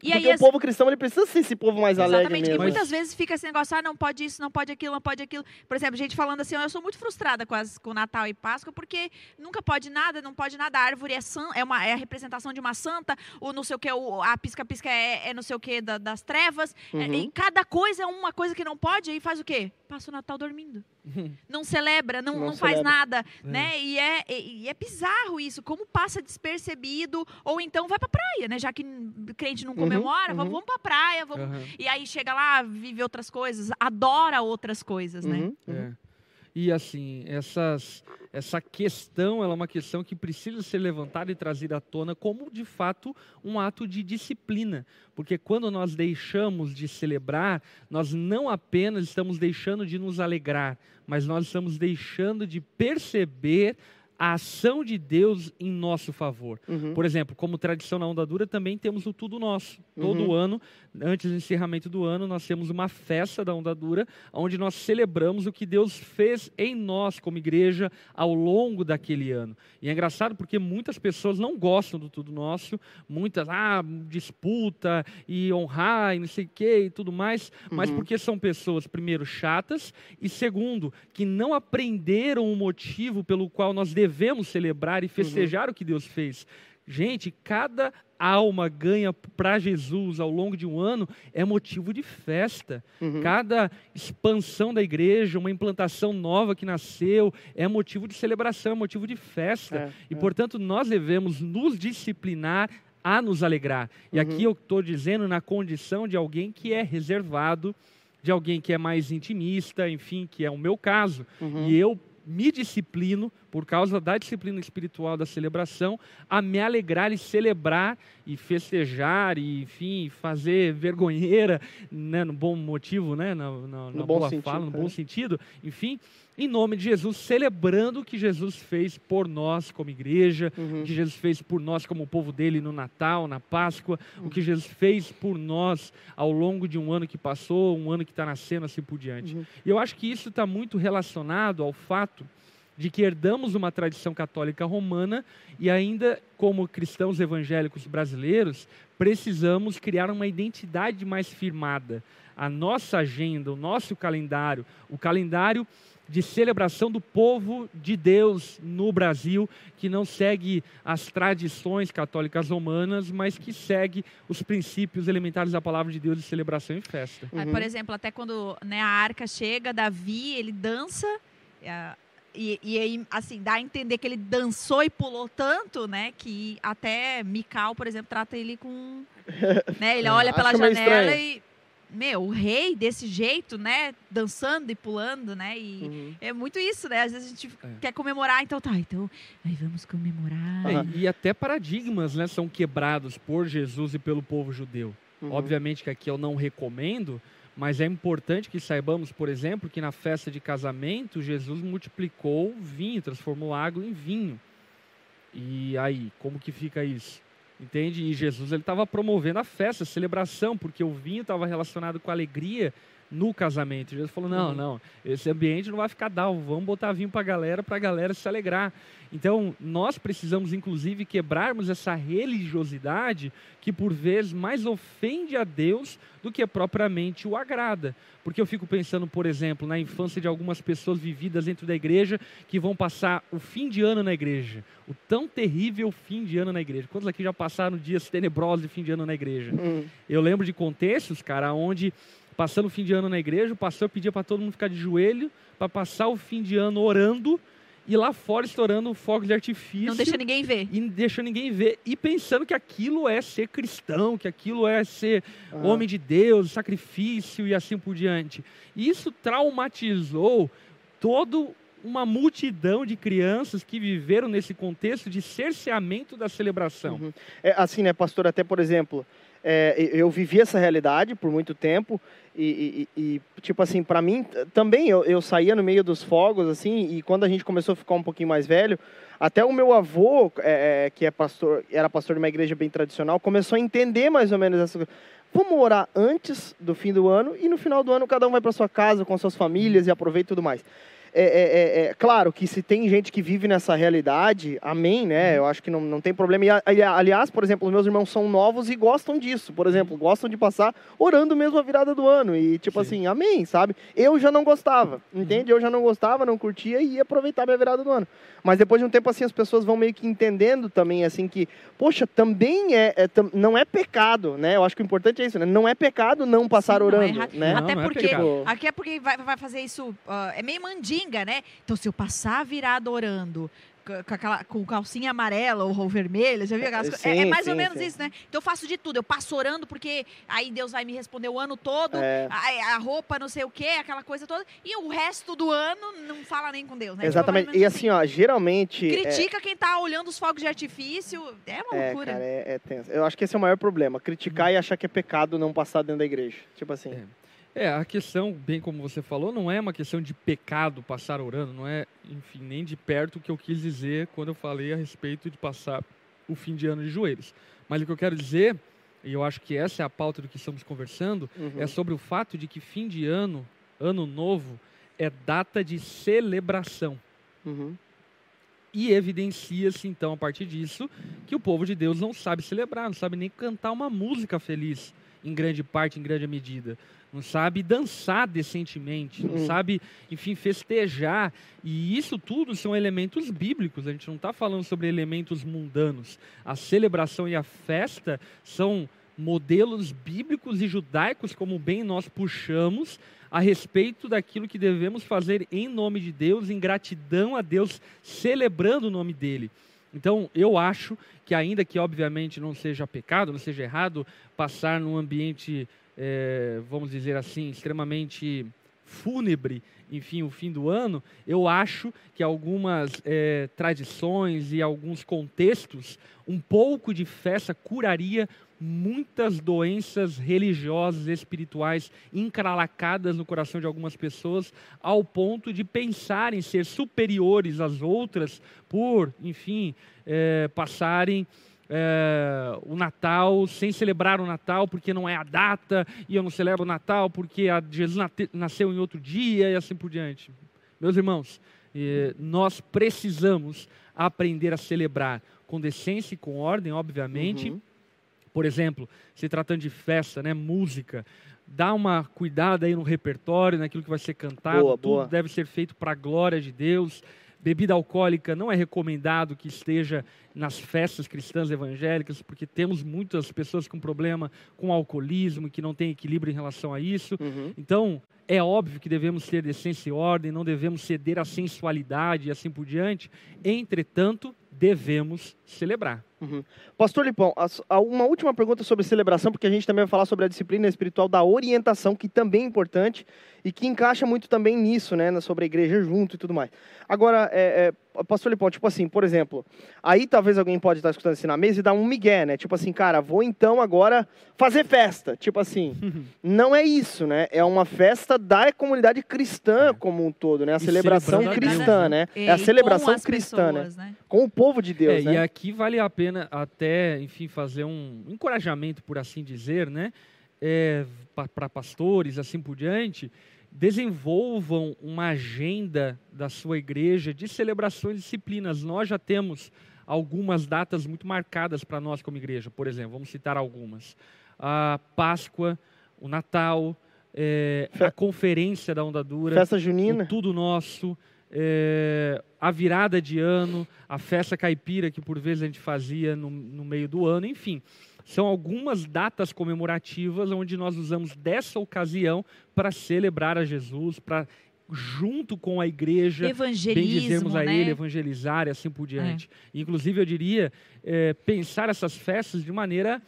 E Porque aí, o povo cristão, ele precisa ser esse povo mais alegre Exatamente, que mesmo. Mas- muitas vezes fica esse negócio, ah, não pode isso, não pode aquilo, não pode aquilo. Por exemplo, gente falando assim, eu sou muito frustrada com, as, com Natal e Páscoa, porque nunca pode nada, não pode nada, a árvore é, san, é, uma, é a representação de uma santa, o não sei o que, a pisca-pisca é, é não sei o que da- das trevas, é, Uhum. e cada coisa é uma coisa que não pode, aí faz o quê? Passa o Natal dormindo. Não celebra, não, Não não, faz celebra. nada, né? E é, e, e é bizarro isso, como passa despercebido, ou então vai pra praia, né? Já que crente não Uhum, comemora, uhum. vamos, vamos pra praia, vamos Aham. e aí chega lá, vive outras coisas, adora outras coisas, né? Uhum, uhum. É. E assim, essas, essa questão é uma questão que precisa ser levantada e trazida à tona como, de fato, um ato de disciplina. Porque quando nós deixamos de celebrar, nós não apenas estamos deixando de nos alegrar, mas nós estamos deixando de perceber a ação de Deus em nosso favor. Uhum. Por exemplo, como tradição na Onda Dura, também temos o Tudo Nosso. Todo Uhum. ano, antes do encerramento do ano, nós temos uma festa da Onda Dura, onde nós celebramos o que Deus fez em nós, como igreja, ao longo daquele ano. E é engraçado porque muitas pessoas não gostam do Tudo Nosso, muitas, ah, disputa e honrar e não sei o que e tudo mais, mas Uhum. porque são pessoas, primeiro, chatas, e segundo, que não aprenderam o motivo pelo qual nós devemos celebrar e festejar o que Deus fez. Gente, cada alma ganha para Jesus ao longo de um ano é motivo de festa. Uhum. Cada expansão da igreja, uma implantação nova que nasceu, é motivo de celebração, é motivo de festa. É, E, é. portanto, nós devemos nos disciplinar a nos alegrar. E Uhum. aqui eu estou dizendo na condição de alguém que é reservado, de alguém que é mais intimista, enfim, que é o meu caso. Uhum. E eu me disciplino por causa da disciplina espiritual da celebração, a me alegrar e celebrar e festejar e, enfim, fazer vergonheira, né, no bom motivo, né, na, na, na boa sentido, fala, no bom é. sentido, enfim, em nome de Jesus, celebrando o que Jesus fez por nós como igreja, uhum. o que Jesus fez por nós como povo dele no Natal, na Páscoa, uhum. o que Jesus fez por nós ao longo de um ano que passou, um ano que está nascendo, assim por diante. Uhum. E eu acho que isso está muito relacionado ao fato de que herdamos uma tradição católica romana e ainda como cristãos evangélicos brasileiros precisamos criar uma identidade mais firmada. A nossa agenda, o nosso calendário, o calendário de celebração do povo de Deus no Brasil, que não segue as tradições católicas romanas, mas que segue os princípios elementares da palavra de Deus de celebração e festa. Uhum. Por exemplo, até quando né, a arca chega, Davi, ele dança. É, e, e aí, assim, dá a entender que ele dançou e pulou tanto, né? Que até Mical, por exemplo, trata ele com. Né, ele olha pela janela e meu, o rei desse jeito, né? Dançando e pulando, né? E uhum. é muito isso, né? Às vezes a gente é. quer comemorar, então tá, então aí vamos comemorar. É, e até paradigmas, né? São quebrados por Jesus e pelo povo judeu. Uhum. Obviamente que aqui eu não recomendo, mas é importante que saibamos, por exemplo, que na festa de casamento Jesus multiplicou vinho, transformou água em vinho. E aí, como que fica isso? Entende? E Jesus ele estava promovendo a festa, a celebração, porque o vinho estava relacionado com a alegria no casamento. Jesus falou: não, uhum. não, esse ambiente não vai ficar dal, vamos botar vinho para a galera, para a galera se alegrar. Então, nós precisamos, inclusive, quebrarmos essa religiosidade que, por vezes, mais ofende a Deus do que propriamente o agrada. Porque eu fico pensando, por exemplo, na infância de algumas pessoas vividas dentro da igreja que vão passar o fim de ano na igreja. O tão terrível fim de ano na igreja. Quantos aqui já passaram dias tenebrosos de fim de ano na igreja? Uhum. Eu lembro de contextos, cara, onde passando o fim de ano na igreja, o pastor pedia para todo mundo ficar de joelho para passar o fim de ano orando e lá fora estourando fogo de artifício. Não deixa ninguém ver. E deixa ninguém ver. E pensando que aquilo é ser cristão, que aquilo é ser uhum. homem de Deus, sacrifício e assim por diante. E isso traumatizou todo uma multidão de crianças que viveram nesse contexto de cerceamento da celebração. Uhum. É, assim, né, pastor, até por exemplo, é, eu vivi essa realidade por muito tempo e, e, e tipo assim, para mim também eu, eu saía no meio dos fogos assim e quando a gente começou a ficar um pouquinho mais velho, até o meu avô, é, é que é pastor, era pastor de uma igreja bem tradicional, começou a entender mais ou menos essa Vamos orar antes do fim do ano e no final do ano cada um vai para sua casa com suas famílias e aproveita tudo mais. É, é, é, é, claro que se tem gente que vive nessa realidade, amém, né? Uhum. Eu acho que não, não tem problema. E, aliás, por exemplo, os meus irmãos são novos e gostam disso. Por exemplo, gostam de passar orando mesmo a virada do ano. E tipo Sim. assim, amém, sabe? Eu já não gostava, uhum. entende? Eu já não gostava, não curtia e ia aproveitar minha virada do ano. Mas depois de um tempo assim, as pessoas vão meio que entendendo também, assim, que, poxa, também é, é não é pecado, né? Eu acho que o importante é isso, né? Não é pecado não passar Sim, orando, não é né? Até não, porque, é aqui é porque vai, vai fazer isso, uh, é meio mandinho né? Então, se eu passar virado orando, com, aquela, com calcinha amarela ou vermelha, já viu aquelas coisas? É, é, mais sim, ou menos sim. isso, né? Então eu faço de tudo. Eu passo orando porque aí Deus vai me responder o ano todo, é. a, a, roupa não sei o quê, aquela coisa toda. E o resto do ano não fala nem com Deus, né? Tipo, Exatamente. Tipo, e assim, ó, geralmente. Critica é... quem tá olhando os fogos de artifício. É uma é, loucura. Cara, é, é tenso. Eu acho que esse é o maior problema. Criticar hum. e achar que é pecado não passar dentro da igreja. Tipo assim. É. A questão, bem como você falou, não é uma questão de pecado passar orando, não é, enfim, nem de perto o que eu quis dizer quando eu falei a respeito de passar o fim de ano de joelhos. Mas o que eu quero dizer, e eu acho que essa é a pauta do que estamos conversando, uhum. é sobre o fato de que fim de ano, ano novo, é data de celebração. Uhum. E evidencia-se, então, a partir disso, que o povo de Deus não sabe celebrar, não sabe nem cantar uma música feliz, em grande parte, em grande medida não sabe dançar decentemente, não hum. sabe, enfim, festejar. E isso tudo são elementos bíblicos, a gente não está falando sobre elementos mundanos. A celebração e a festa são modelos bíblicos e judaicos, como bem nós puxamos, a respeito daquilo que devemos fazer em nome de Deus, em gratidão a Deus, celebrando o nome dele. Então, eu acho que, ainda que obviamente não seja pecado, não seja errado, passar num ambiente é, vamos dizer assim, extremamente fúnebre, enfim, o fim do ano, eu acho que algumas é, tradições e alguns contextos, um pouco de festa curaria muitas doenças religiosas, espirituais encralacadas no coração de algumas pessoas, ao ponto de pensarem ser superiores às outras por, enfim, é, passarem é, o Natal sem celebrar o Natal porque não é a data e eu não celebro o Natal porque Jesus nasceu em outro dia e assim por diante. Meus irmãos, nós precisamos aprender a celebrar com decência e com ordem, obviamente. Uhum. Por exemplo, se tratando de festa, né, música, dá uma cuidada aí no repertório, naquilo que vai ser cantado, boa, tudo boa. deve ser feito para a glória de Deus. Bebida alcoólica não é recomendado que esteja nas festas cristãs evangélicas, porque temos muitas pessoas com problema com alcoolismo, que não têm equilíbrio em relação a isso. Uhum. Então, é óbvio que devemos ter decência e ordem, não devemos ceder à sensualidade e assim por diante. Entretanto, devemos celebrar. Uhum. Pastor Lipão, uma última pergunta sobre celebração, porque a gente também vai falar sobre a disciplina espiritual da orientação, que também é importante e que encaixa muito também nisso, né, sobre a igreja junto e tudo mais. Agora, é, é, Pastor Lipão, tipo assim, por exemplo, aí talvez alguém pode estar escutando assim na mesa e dar um migué, né? Tipo assim, cara, vou então agora fazer festa. Tipo assim, não é isso, né? É uma festa da comunidade cristã é. como um todo, né? A e celebração cristã, né? É a celebração cristã, né? pessoas, né? né? Com o povo de Deus, é, né? E aqui vale a pena até, enfim, fazer um encorajamento, por assim dizer, né? É, para pastores, assim por diante, desenvolvam uma agenda da sua igreja de celebrações e disciplinas. Nós já temos algumas datas muito marcadas para nós como igreja. Por exemplo, vamos citar algumas: a Páscoa, o Natal, é, a Conferência da Onda Dura, Festa Junina, Tudo Nosso. É, a virada de ano, a festa caipira que por vezes a gente fazia no, no meio do ano, enfim. São algumas datas comemorativas onde nós usamos dessa ocasião para celebrar a Jesus, para junto com a igreja, bendizermos a né? Ele, evangelizar e assim por diante. É. Inclusive, eu diria, é, pensar essas festas de maneira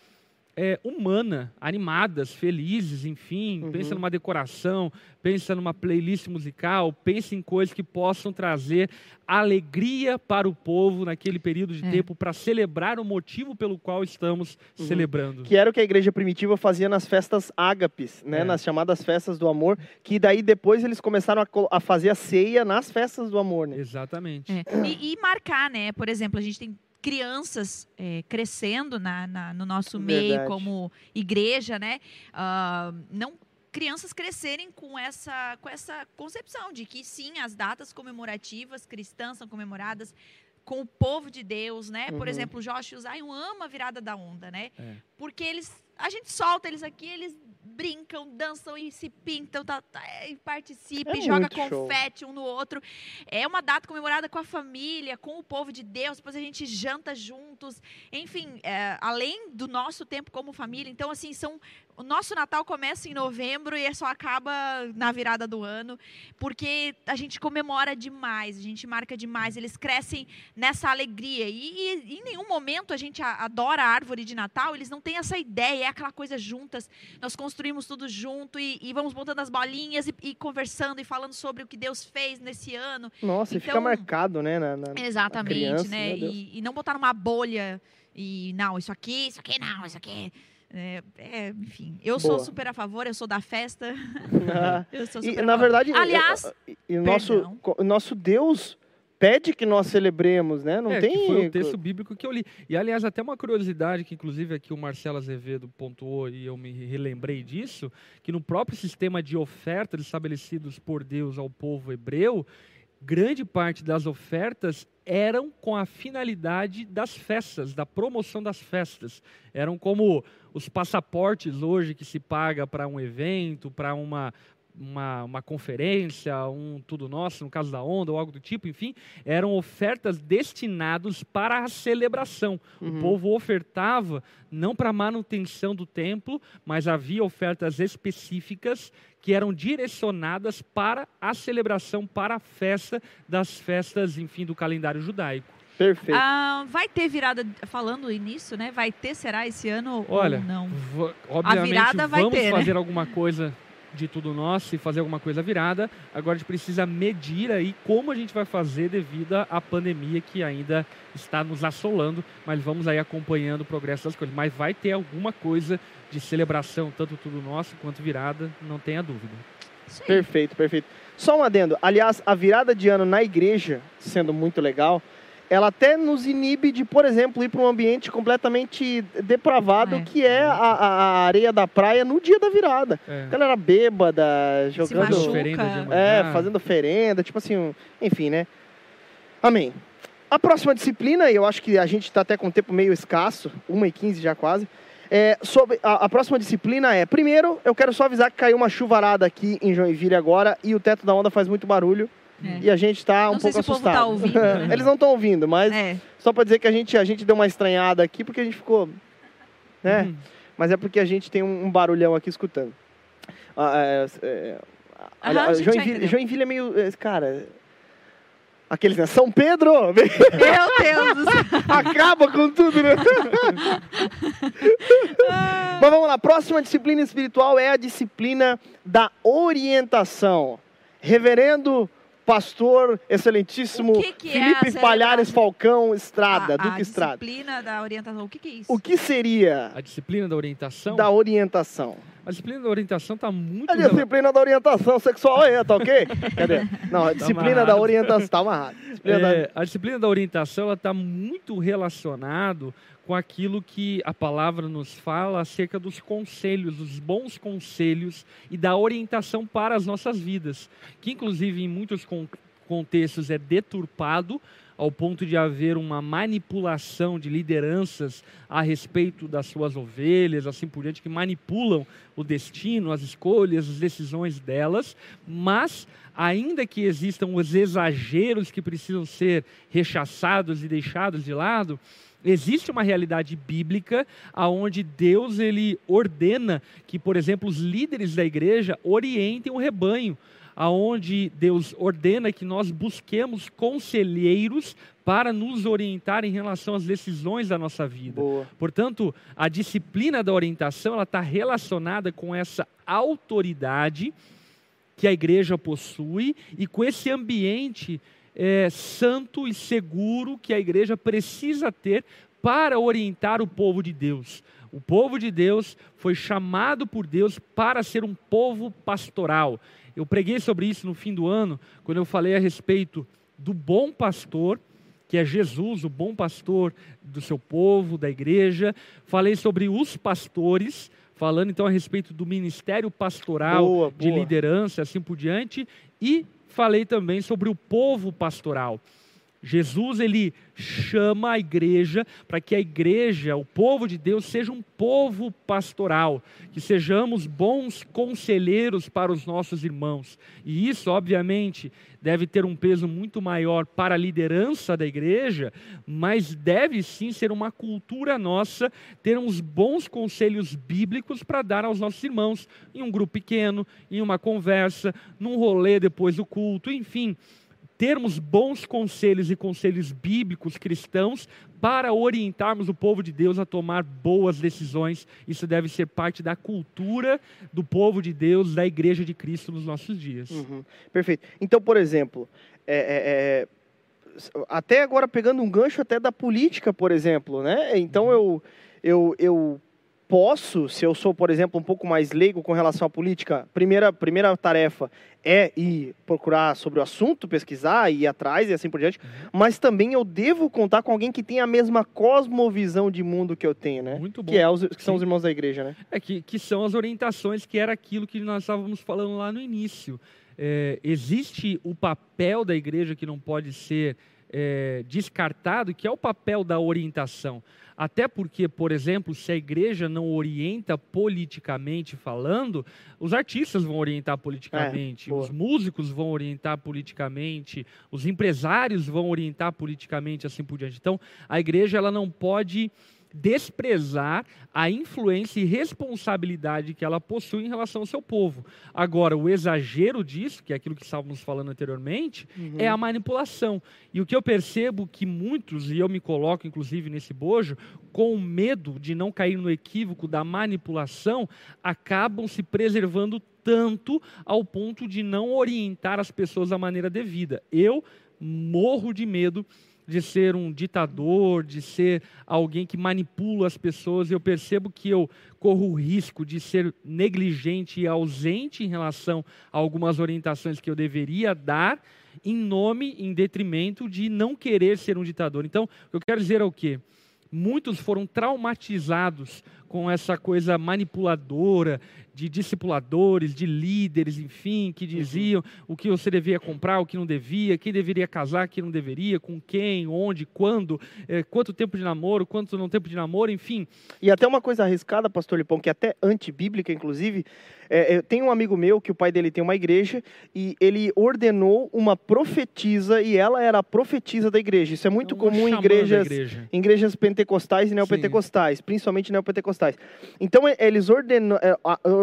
é, humana, animadas, felizes, enfim. Uhum. Pensa numa decoração, pensa numa playlist musical, pensa em coisas que possam trazer alegria para o povo naquele período de é. tempo para celebrar o motivo pelo qual estamos uhum. celebrando. Que era o que a igreja primitiva fazia nas festas ágapes, né? É. nas chamadas festas do amor, que daí depois eles começaram a, a fazer a ceia nas festas do amor. Né? Exatamente. É. E, e marcar, né? Por exemplo, a gente tem crianças é, crescendo na, na, no nosso Verdade. meio como igreja, né? Uh, não crianças crescerem com essa, com essa concepção de que sim, as datas comemorativas cristãs são comemoradas com o povo de Deus, né? Uhum. Por exemplo, Josh e o Zion ama a virada da onda, né? É. Porque eles, a gente solta eles aqui, eles brincam, dançam e se pintam, tá, tá, e participam, é joga confete show. um no outro. É uma data comemorada com a família, com o povo de Deus, depois a gente janta juntos. Enfim, é, além do nosso tempo como família. Então, assim, são o nosso Natal começa em novembro e só acaba na virada do ano, porque a gente comemora demais, a gente marca demais, eles crescem nessa alegria. E, e em nenhum momento a gente adora a árvore de Natal, eles não têm essa ideia, é aquela coisa juntas. Nós construímos tudo junto e, e vamos botando as bolinhas e, e, conversando e falando sobre o que Deus fez nesse ano. Nossa, então, e fica então marcado, né? Na, na exatamente, na criança, né? E, e não botar numa bolha e não, isso aqui, isso aqui não, isso aqui. É, é, enfim, eu Boa. sou super a favor, eu sou da festa. Ah, eu sou super e, na verdade, aliás, e, e nosso, nosso Deus pede que nós celebremos, né? Não é, tem. foi o texto bíblico que eu li. E aliás, até uma curiosidade que inclusive aqui o Marcelo Azevedo pontuou e eu me relembrei disso, que no próprio sistema de ofertas estabelecidos por Deus ao povo hebreu, grande parte das ofertas eram com a finalidade das festas, da promoção das festas. Eram como os passaportes hoje que se paga para um evento, para uma, uma, uma, conferência, um tudo nosso, no caso da onda, ou algo do tipo, enfim, eram ofertas destinadas para a celebração. Uhum. O povo ofertava não para a manutenção do templo, mas havia ofertas específicas que eram direcionadas para a celebração, para a festa das festas, enfim, do calendário judaico. Perfeito. Ah, vai ter virada, falando nisso, né? Vai ter, será esse ano Olha, ou não? Obviamente, a virada vai vamos ter, né? fazer né? alguma coisa de tudo nosso e fazer alguma coisa virada. Agora a gente precisa medir aí como a gente vai fazer devido à pandemia que ainda está nos assolando, mas vamos aí acompanhando o progresso das coisas. Mas vai ter alguma coisa de celebração, tanto tudo nosso quanto virada, não tenha dúvida. Perfeito, perfeito. Só um adendo. Aliás, a virada de ano na igreja, sendo muito legal, ela até nos inibe de, por exemplo, ir para um ambiente completamente depravado, É. que é a, a- areia da praia no dia da virada. É. Galera bêbada, jogando. Oferenda É, fazendo oferenda, tipo assim, um- enfim, né? Amém. A próxima disciplina, e eu acho que a gente está até com o tempo meio escasso, 1h15 já quase. É, sobre, a, a próxima disciplina é, primeiro, eu quero só avisar que caiu uma chuvarada aqui em Joinville agora e o teto da onda faz muito barulho É. e a gente está um Não pouco se o povo assustado. tá ouvindo, né? Eles não estão ouvindo, mas É, só para dizer que a gente, a gente deu uma estranhada aqui porque a gente ficou, né? Uhum. Mas é porque a gente tem um, um barulhão aqui escutando. Ah, é, é, Aham, Joinville. Joinville é meio. é, Cara. Aqueles, né? São Pedro! Meu Deus. Acaba com tudo, né? Mas vamos lá, próxima disciplina espiritual é a disciplina da orientação. Reverendo Pastor Excelentíssimo que que é Felipe a Palhares? Falcão Estrada, a, Duque a Estrada. disciplina da orientação. O que, que é isso? O que seria A disciplina da orientação. da orientação? A disciplina da orientação está muito. A disciplina da orientação sexual aí, tá ok? Cadê? Não, a disciplina da amarrado. orientação. Tá amarrado. Disciplina da- É, a disciplina da orientação está muito relacionado com aquilo que a palavra nos fala acerca dos conselhos, dos bons conselhos e da orientação para as nossas vidas, que inclusive em muitos con- contextos é deturpado ao ponto de haver uma manipulação de lideranças a respeito das suas ovelhas, assim por diante, que manipulam o destino, as escolhas, as decisões delas, mas ainda que existam os exageros que precisam ser rechaçados e deixados de lado, existe uma realidade bíblica aonde Deus ele ordena que, por exemplo, os líderes da igreja orientem o rebanho, aonde Deus ordena que nós busquemos conselheiros para nos orientar em relação às decisões da nossa vida. Boa. Portanto, a disciplina da orientação ela está relacionada com essa autoridade que a igreja possui e com esse ambiente é, santo e seguro que a igreja precisa ter para orientar o povo de Deus. O povo de Deus foi chamado por Deus para ser um povo pastoral. Eu preguei sobre isso no fim do ano, quando eu falei a respeito do bom pastor, que é Jesus, o bom pastor do seu povo, da igreja. Falei sobre os pastores, falando então a respeito do ministério pastoral, Boa, de boa. liderança, assim por diante. E falei também sobre o povo pastoral. Jesus ele chama a igreja para que a igreja, o povo de Deus, seja um povo pastoral, que sejamos bons conselheiros para os nossos irmãos. E isso, obviamente, deve ter um peso muito maior para a liderança da igreja, mas deve sim ser uma cultura nossa ter uns bons conselhos bíblicos para dar aos nossos irmãos, em um grupo pequeno, em uma conversa, num rolê depois do culto, enfim termos bons conselhos e conselhos bíblicos cristãos para orientarmos o povo de Deus a tomar boas decisões. Isso deve ser parte da cultura do povo de Deus, da igreja de Cristo nos nossos dias. Uhum. Perfeito. Então, por exemplo, é, é, é, até agora pegando um gancho até da política, por exemplo, né? Então eu, eu, eu posso, se eu sou, por exemplo, um pouco mais leigo com relação à política, primeira, primeira tarefa é ir procurar sobre o assunto, pesquisar, ir atrás e assim por diante, mas também eu devo contar com alguém que tem a mesma cosmovisão de mundo que eu tenho, né? Muito bom. Que, é os, que são Sim. os irmãos da igreja, né? É que, que são as orientações que era aquilo que nós estávamos falando lá no início. É, existe o papel da igreja que não pode ser é, descartado, que é o papel da orientação. Até porque, por exemplo, se a igreja não orienta politicamente falando, os artistas vão orientar politicamente, boa. os músicos vão orientar politicamente, os empresários vão orientar politicamente, assim por diante. Então, a igreja ela não pode desprezar a influência e responsabilidade que ela possui em relação ao seu povo. Agora, o exagero disso, que é aquilo que estávamos falando anteriormente, é a manipulação. E o que eu percebo que muitos, e eu me coloco inclusive nesse bojo, com medo de não cair no equívoco da manipulação, acabam se preservando tanto ao ponto de não orientar as pessoas da maneira devida. Eu morro de medo de ser um ditador, de ser alguém que manipula as pessoas. Eu percebo que eu corro o risco de ser negligente e ausente em relação a algumas orientações que eu deveria dar, em nome, em detrimento de não querer ser um ditador. Então, eu quero dizer é o quê? Muitos foram traumatizados com essa coisa manipuladora de discipuladores, de líderes, enfim, que diziam uhum. o que você devia comprar, o que não devia, quem deveria casar, quem não deveria, com quem, onde, quando, é, quanto tempo de namoro, quanto não tempo de namoro, enfim. E até uma coisa arriscada, pastor Lipão, que é até antibíblica, inclusive, é, eu tenho um amigo meu que o pai dele tem uma igreja e ele ordenou uma profetisa e ela era a profetisa da igreja. Isso é muito é comum em igrejas, igreja. em igrejas pentecostais e neopentecostais, Sim. principalmente neopentecostais. Então eles ordenou,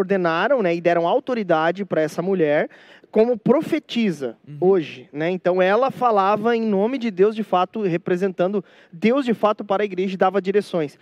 ordenaram né, e deram autoridade para essa mulher como profetiza uhum. hoje, né? Então ela falava em nome de Deus de fato, representando Deus de fato para a igreja e dava direções.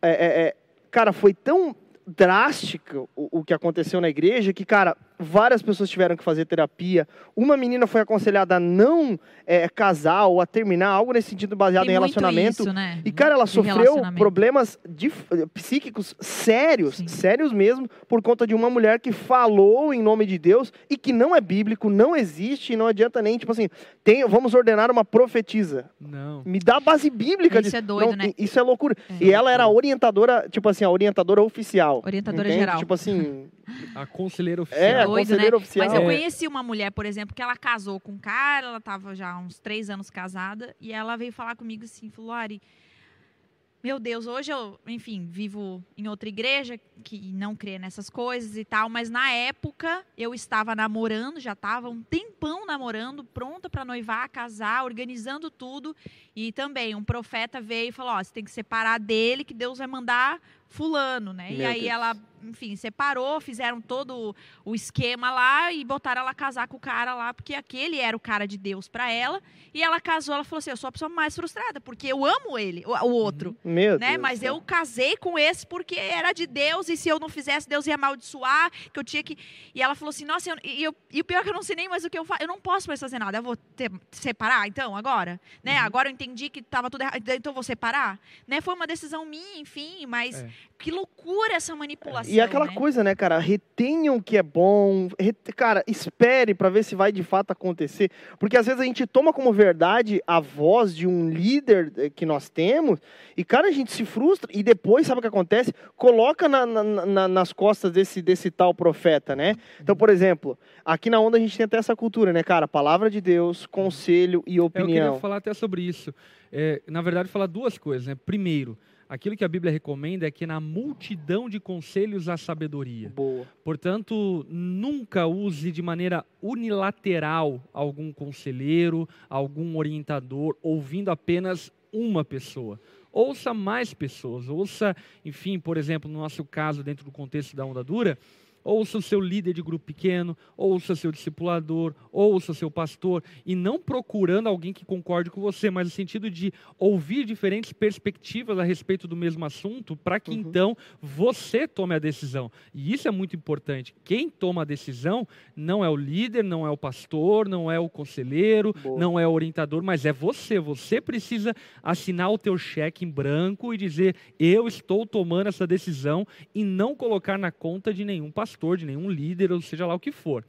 É, é, é, cara, foi tão drástico o, o que aconteceu na igreja que, cara, várias pessoas tiveram que fazer terapia. Uma menina foi aconselhada a não é, casar ou a terminar, algo nesse sentido baseado Tem em relacionamento. Isso, né? E, cara, ela de sofreu problemas de, psíquicos sérios, Sim. sérios mesmo, por conta de uma mulher que falou em nome de Deus e que não é bíblico, não existe e não adianta nem, tipo assim, tem, vamos ordenar uma profetisa. Não. Me dá base bíblica. Isso de, é doido, não, né? Isso é loucura. É. E ela era a orientadora, tipo assim, a orientadora oficial. Orientadora entende? geral. Tipo assim... A conselheira oficial. É, a doido, né? oficial. Mas eu conheci uma mulher, por exemplo, que ela casou com um cara, ela estava já há uns três anos casada, e ela veio falar comigo assim, falou, Ari, meu Deus, hoje eu, enfim, vivo em outra igreja que não crê nessas coisas e tal, mas na época eu estava namorando, já estava um tempão namorando, pronta para noivar, casar, organizando tudo, e também um profeta veio e falou: Ó, você tem que separar dele, que Deus vai mandar fulano, né? Meu e aí Deus. ela enfim, separou, fizeram todo o esquema lá e botaram ela casar com o cara lá, porque aquele era o cara de Deus para ela. E ela casou, ela falou assim: eu sou a pessoa mais frustrada, porque eu amo ele, o, outro. Uhum. Meu né? Deus Mas eu casei com esse porque era de Deus, e se eu não fizesse, Deus ia amaldiçoar, que eu tinha que. E ela falou assim: nossa, eu, e, eu, e o pior é que eu não sei nem mais o que eu faço, eu não posso mais fazer nada, eu vou ter, separar então, agora? Né? Uhum. Agora eu entendi que estava tudo errado, então eu vou separar? Né? Foi uma decisão minha, enfim, mas é. Que loucura essa manipulação. E aquela né? coisa, né, cara? Retenham o que é bom. Cara, espere para ver se vai de fato acontecer. Porque às vezes a gente toma como verdade a voz de um líder eh, que nós temos, e, cara, a gente se frustra, e depois, sabe o que acontece? Coloca na, na, na, nas costas desse, desse tal profeta, né? Então, por exemplo, aqui na Onda a gente tem até essa cultura, né, cara? Palavra de Deus, conselho e opinião. É, eu queria falar até sobre isso. É, na verdade, falar duas coisas, né? Primeiro, aquilo que a Bíblia recomenda é que na multidão de conselhos há sabedoria. Boa. Portanto, nunca use de maneira unilateral algum conselheiro, algum orientador, ouvindo apenas uma pessoa. Ouça mais pessoas, ouça, enfim, por exemplo, no nosso caso, dentro do contexto da onda dura, ouça o seu líder de grupo pequeno, ouça seu discipulador, ouça seu pastor, e não procurando alguém que concorde com você, mas no sentido de ouvir diferentes perspectivas a respeito do mesmo assunto, para que uhum. então você tome a decisão. E isso é muito importante. Quem toma a decisão não é o líder, não é o pastor, não é o conselheiro, Boa. não é o orientador, mas é você. Você precisa assinar o teu cheque em branco e dizer: eu estou tomando essa decisão e não colocar na conta de nenhum pastor pastor, de nenhum líder, ou seja lá o que for.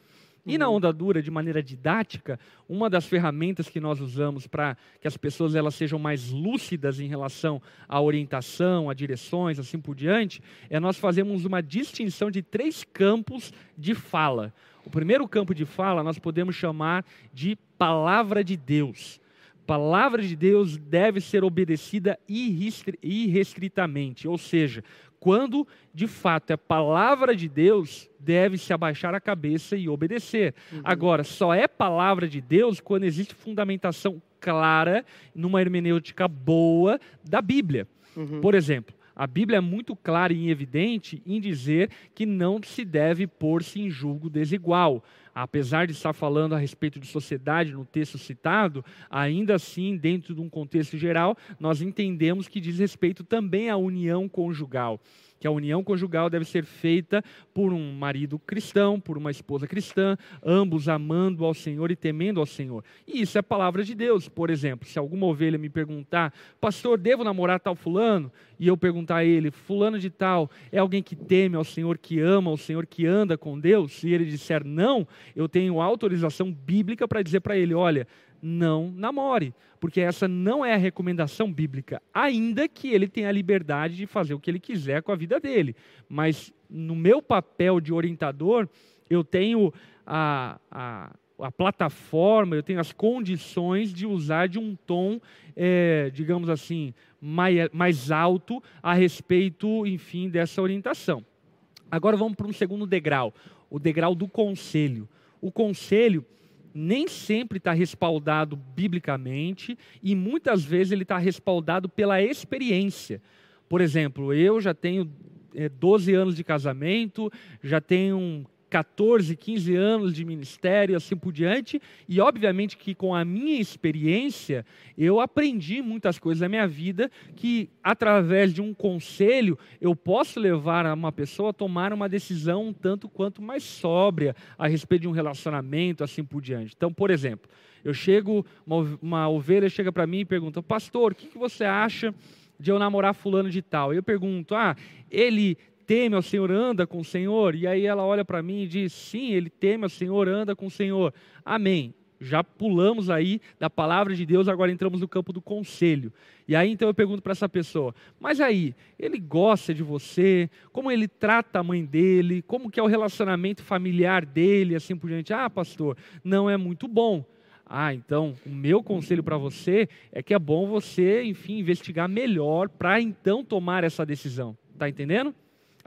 E uhum. na onda dura, de maneira didática, uma das ferramentas que nós usamos para que as pessoas elas sejam mais lúcidas em relação à orientação, a direções, assim por diante, é nós fazemos uma distinção de três campos de fala. O primeiro campo de fala nós podemos chamar de palavra de Deus palavra de Deus deve ser obedecida irrestritamente, ou seja, quando de fato é palavra de Deus, deve-se abaixar a cabeça e obedecer. Uhum. Agora, só é palavra de Deus quando existe fundamentação clara, numa hermenêutica boa da Bíblia. Uhum. Por exemplo, a Bíblia é muito clara e evidente em dizer que não se deve pôr-se em julgo desigual. Apesar de estar falando a respeito de sociedade no texto citado, ainda assim, dentro de um contexto geral, nós entendemos que diz respeito também à união conjugal que a união conjugal deve ser feita por um marido cristão, por uma esposa cristã, ambos amando ao Senhor e temendo ao Senhor. E isso é palavra de Deus. Por exemplo, se alguma ovelha me perguntar, pastor, devo namorar tal fulano? E eu perguntar a ele, fulano de tal, é alguém que teme ao Senhor, que ama ao Senhor, que anda com Deus? E ele disser não, eu tenho autorização bíblica para dizer para ele, olha, não namore, porque essa não é a recomendação bíblica, ainda que ele tenha a liberdade de fazer o que ele quiser com a vida dele. Mas no meu papel de orientador, eu tenho a, a, a plataforma, eu tenho as condições de usar de um tom, é, digamos assim, mais, mais alto a respeito, enfim, dessa orientação. Agora vamos para um segundo degrau, o degrau do conselho. O conselho nem sempre está respaldado biblicamente e muitas vezes ele está respaldado pela experiência. Por exemplo, eu já tenho é, 12 anos de casamento, já tenho 14, 15 anos de ministério, assim por diante, e obviamente que com a minha experiência, eu aprendi muitas coisas da minha vida que, através de um conselho, eu posso levar uma pessoa a tomar uma decisão um tanto quanto mais sóbria a respeito de um relacionamento, assim por diante. Então, por exemplo, eu chego, uma, uma ovelha chega para mim e pergunta, pastor, o que, que você acha de eu namorar fulano de tal? Eu pergunto, ah, ele teme ao Senhor, anda com o Senhor? E aí ela olha para mim e diz: Sim, ele teme ao Senhor, anda com o Senhor. Amém. Já pulamos aí da palavra de Deus, agora entramos no campo do conselho. E aí então eu pergunto para essa pessoa: Mas aí, ele gosta de você? Como ele trata a mãe dele? Como que é o relacionamento familiar dele? Assim por diante. Ah, pastor, não é muito bom. Ah, então, o meu conselho para você é que é bom você, enfim, investigar melhor para então tomar essa decisão. Tá entendendo?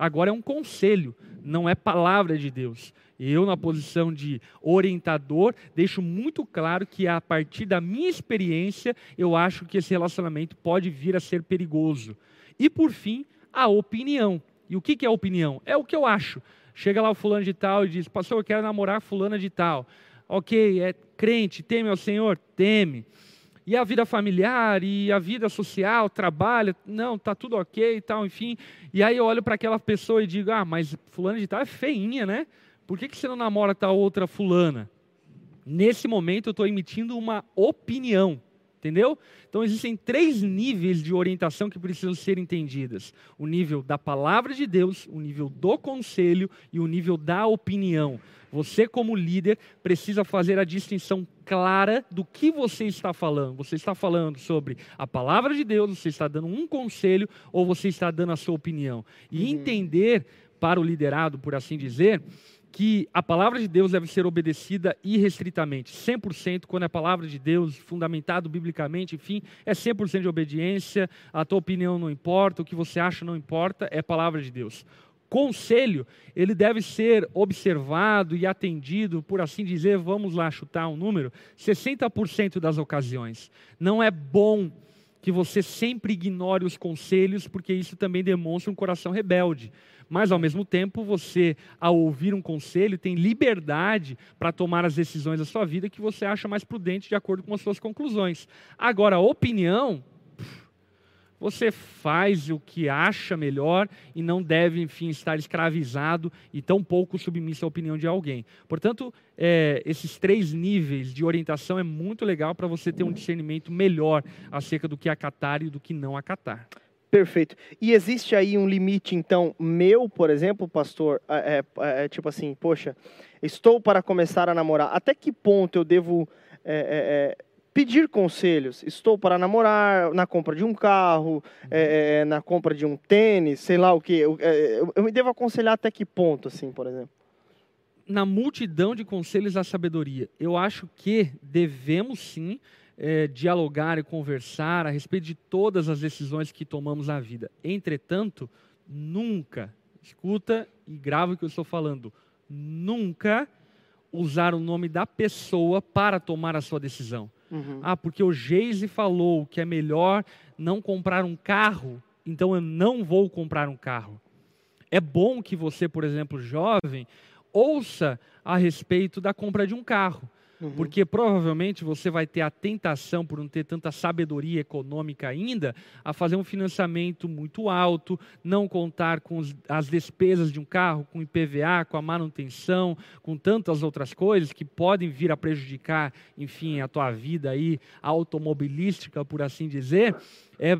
Agora é um conselho, não é palavra de Deus. Eu, na posição de orientador, deixo muito claro que a partir da minha experiência, eu acho que esse relacionamento pode vir a ser perigoso. E por fim, a opinião. E o que é opinião? É o que eu acho. Chega lá o fulano de tal e diz: Pastor, eu quero namorar fulana de tal. Ok, é crente, teme ao Senhor? Teme. E a vida familiar, e a vida social, trabalho, não, tá tudo ok e tal, enfim. E aí eu olho para aquela pessoa e digo, ah, mas fulana de tal é feinha, né? Por que, que você não namora tal outra fulana? Nesse momento eu estou emitindo uma opinião. Entendeu? Então existem três níveis de orientação que precisam ser entendidas: o nível da palavra de Deus, o nível do conselho e o nível da opinião. Você, como líder, precisa fazer a distinção clara do que você está falando. Você está falando sobre a palavra de Deus, você está dando um conselho ou você está dando a sua opinião. E uhum. entender para o liderado, por assim dizer, que a palavra de Deus deve ser obedecida irrestritamente, 100% quando é a palavra de Deus, fundamentado biblicamente, enfim, é 100% de obediência, a tua opinião não importa, o que você acha não importa, é palavra de Deus. Conselho, ele deve ser observado e atendido, por assim dizer, vamos lá chutar um número, 60% das ocasiões. Não é bom que você sempre ignore os conselhos, porque isso também demonstra um coração rebelde mas ao mesmo tempo você, ao ouvir um conselho, tem liberdade para tomar as decisões da sua vida que você acha mais prudente de acordo com as suas conclusões. Agora, a opinião, você faz o que acha melhor e não deve, enfim, estar escravizado e tão pouco submisso à opinião de alguém. Portanto, é, esses três níveis de orientação é muito legal para você ter um discernimento melhor acerca do que acatar e do que não acatar. Perfeito. E existe aí um limite, então, meu, por exemplo, pastor, é, é, é, tipo assim, poxa, estou para começar a namorar. Até que ponto eu devo é, é, é pedir conselhos? Estou para namorar na compra de um carro, na compra de um tênis, sei lá o que. Eu, eu, eu me devo aconselhar até que ponto, assim, por exemplo? Na multidão de conselhos da sabedoria, eu acho que devemos sim é, dialogar e conversar a respeito de todas as decisões que tomamos na vida. Entretanto, nunca, escuta e grava o que eu estou falando, nunca usar o nome da pessoa para tomar a sua decisão. Uhum. Ah, porque o Geise falou que é melhor não comprar um carro, então eu não vou comprar um carro. É bom que você, por exemplo, jovem, ouça a respeito da compra de um carro. Uhum. Porque provavelmente você vai ter a tentação, por não ter tanta sabedoria econômica ainda, a fazer um financiamento muito alto, não contar com as despesas de um carro, com IPVA, com a manutenção, com tantas outras coisas que podem vir a prejudicar, enfim, a tua vida aí automobilística, por assim dizer é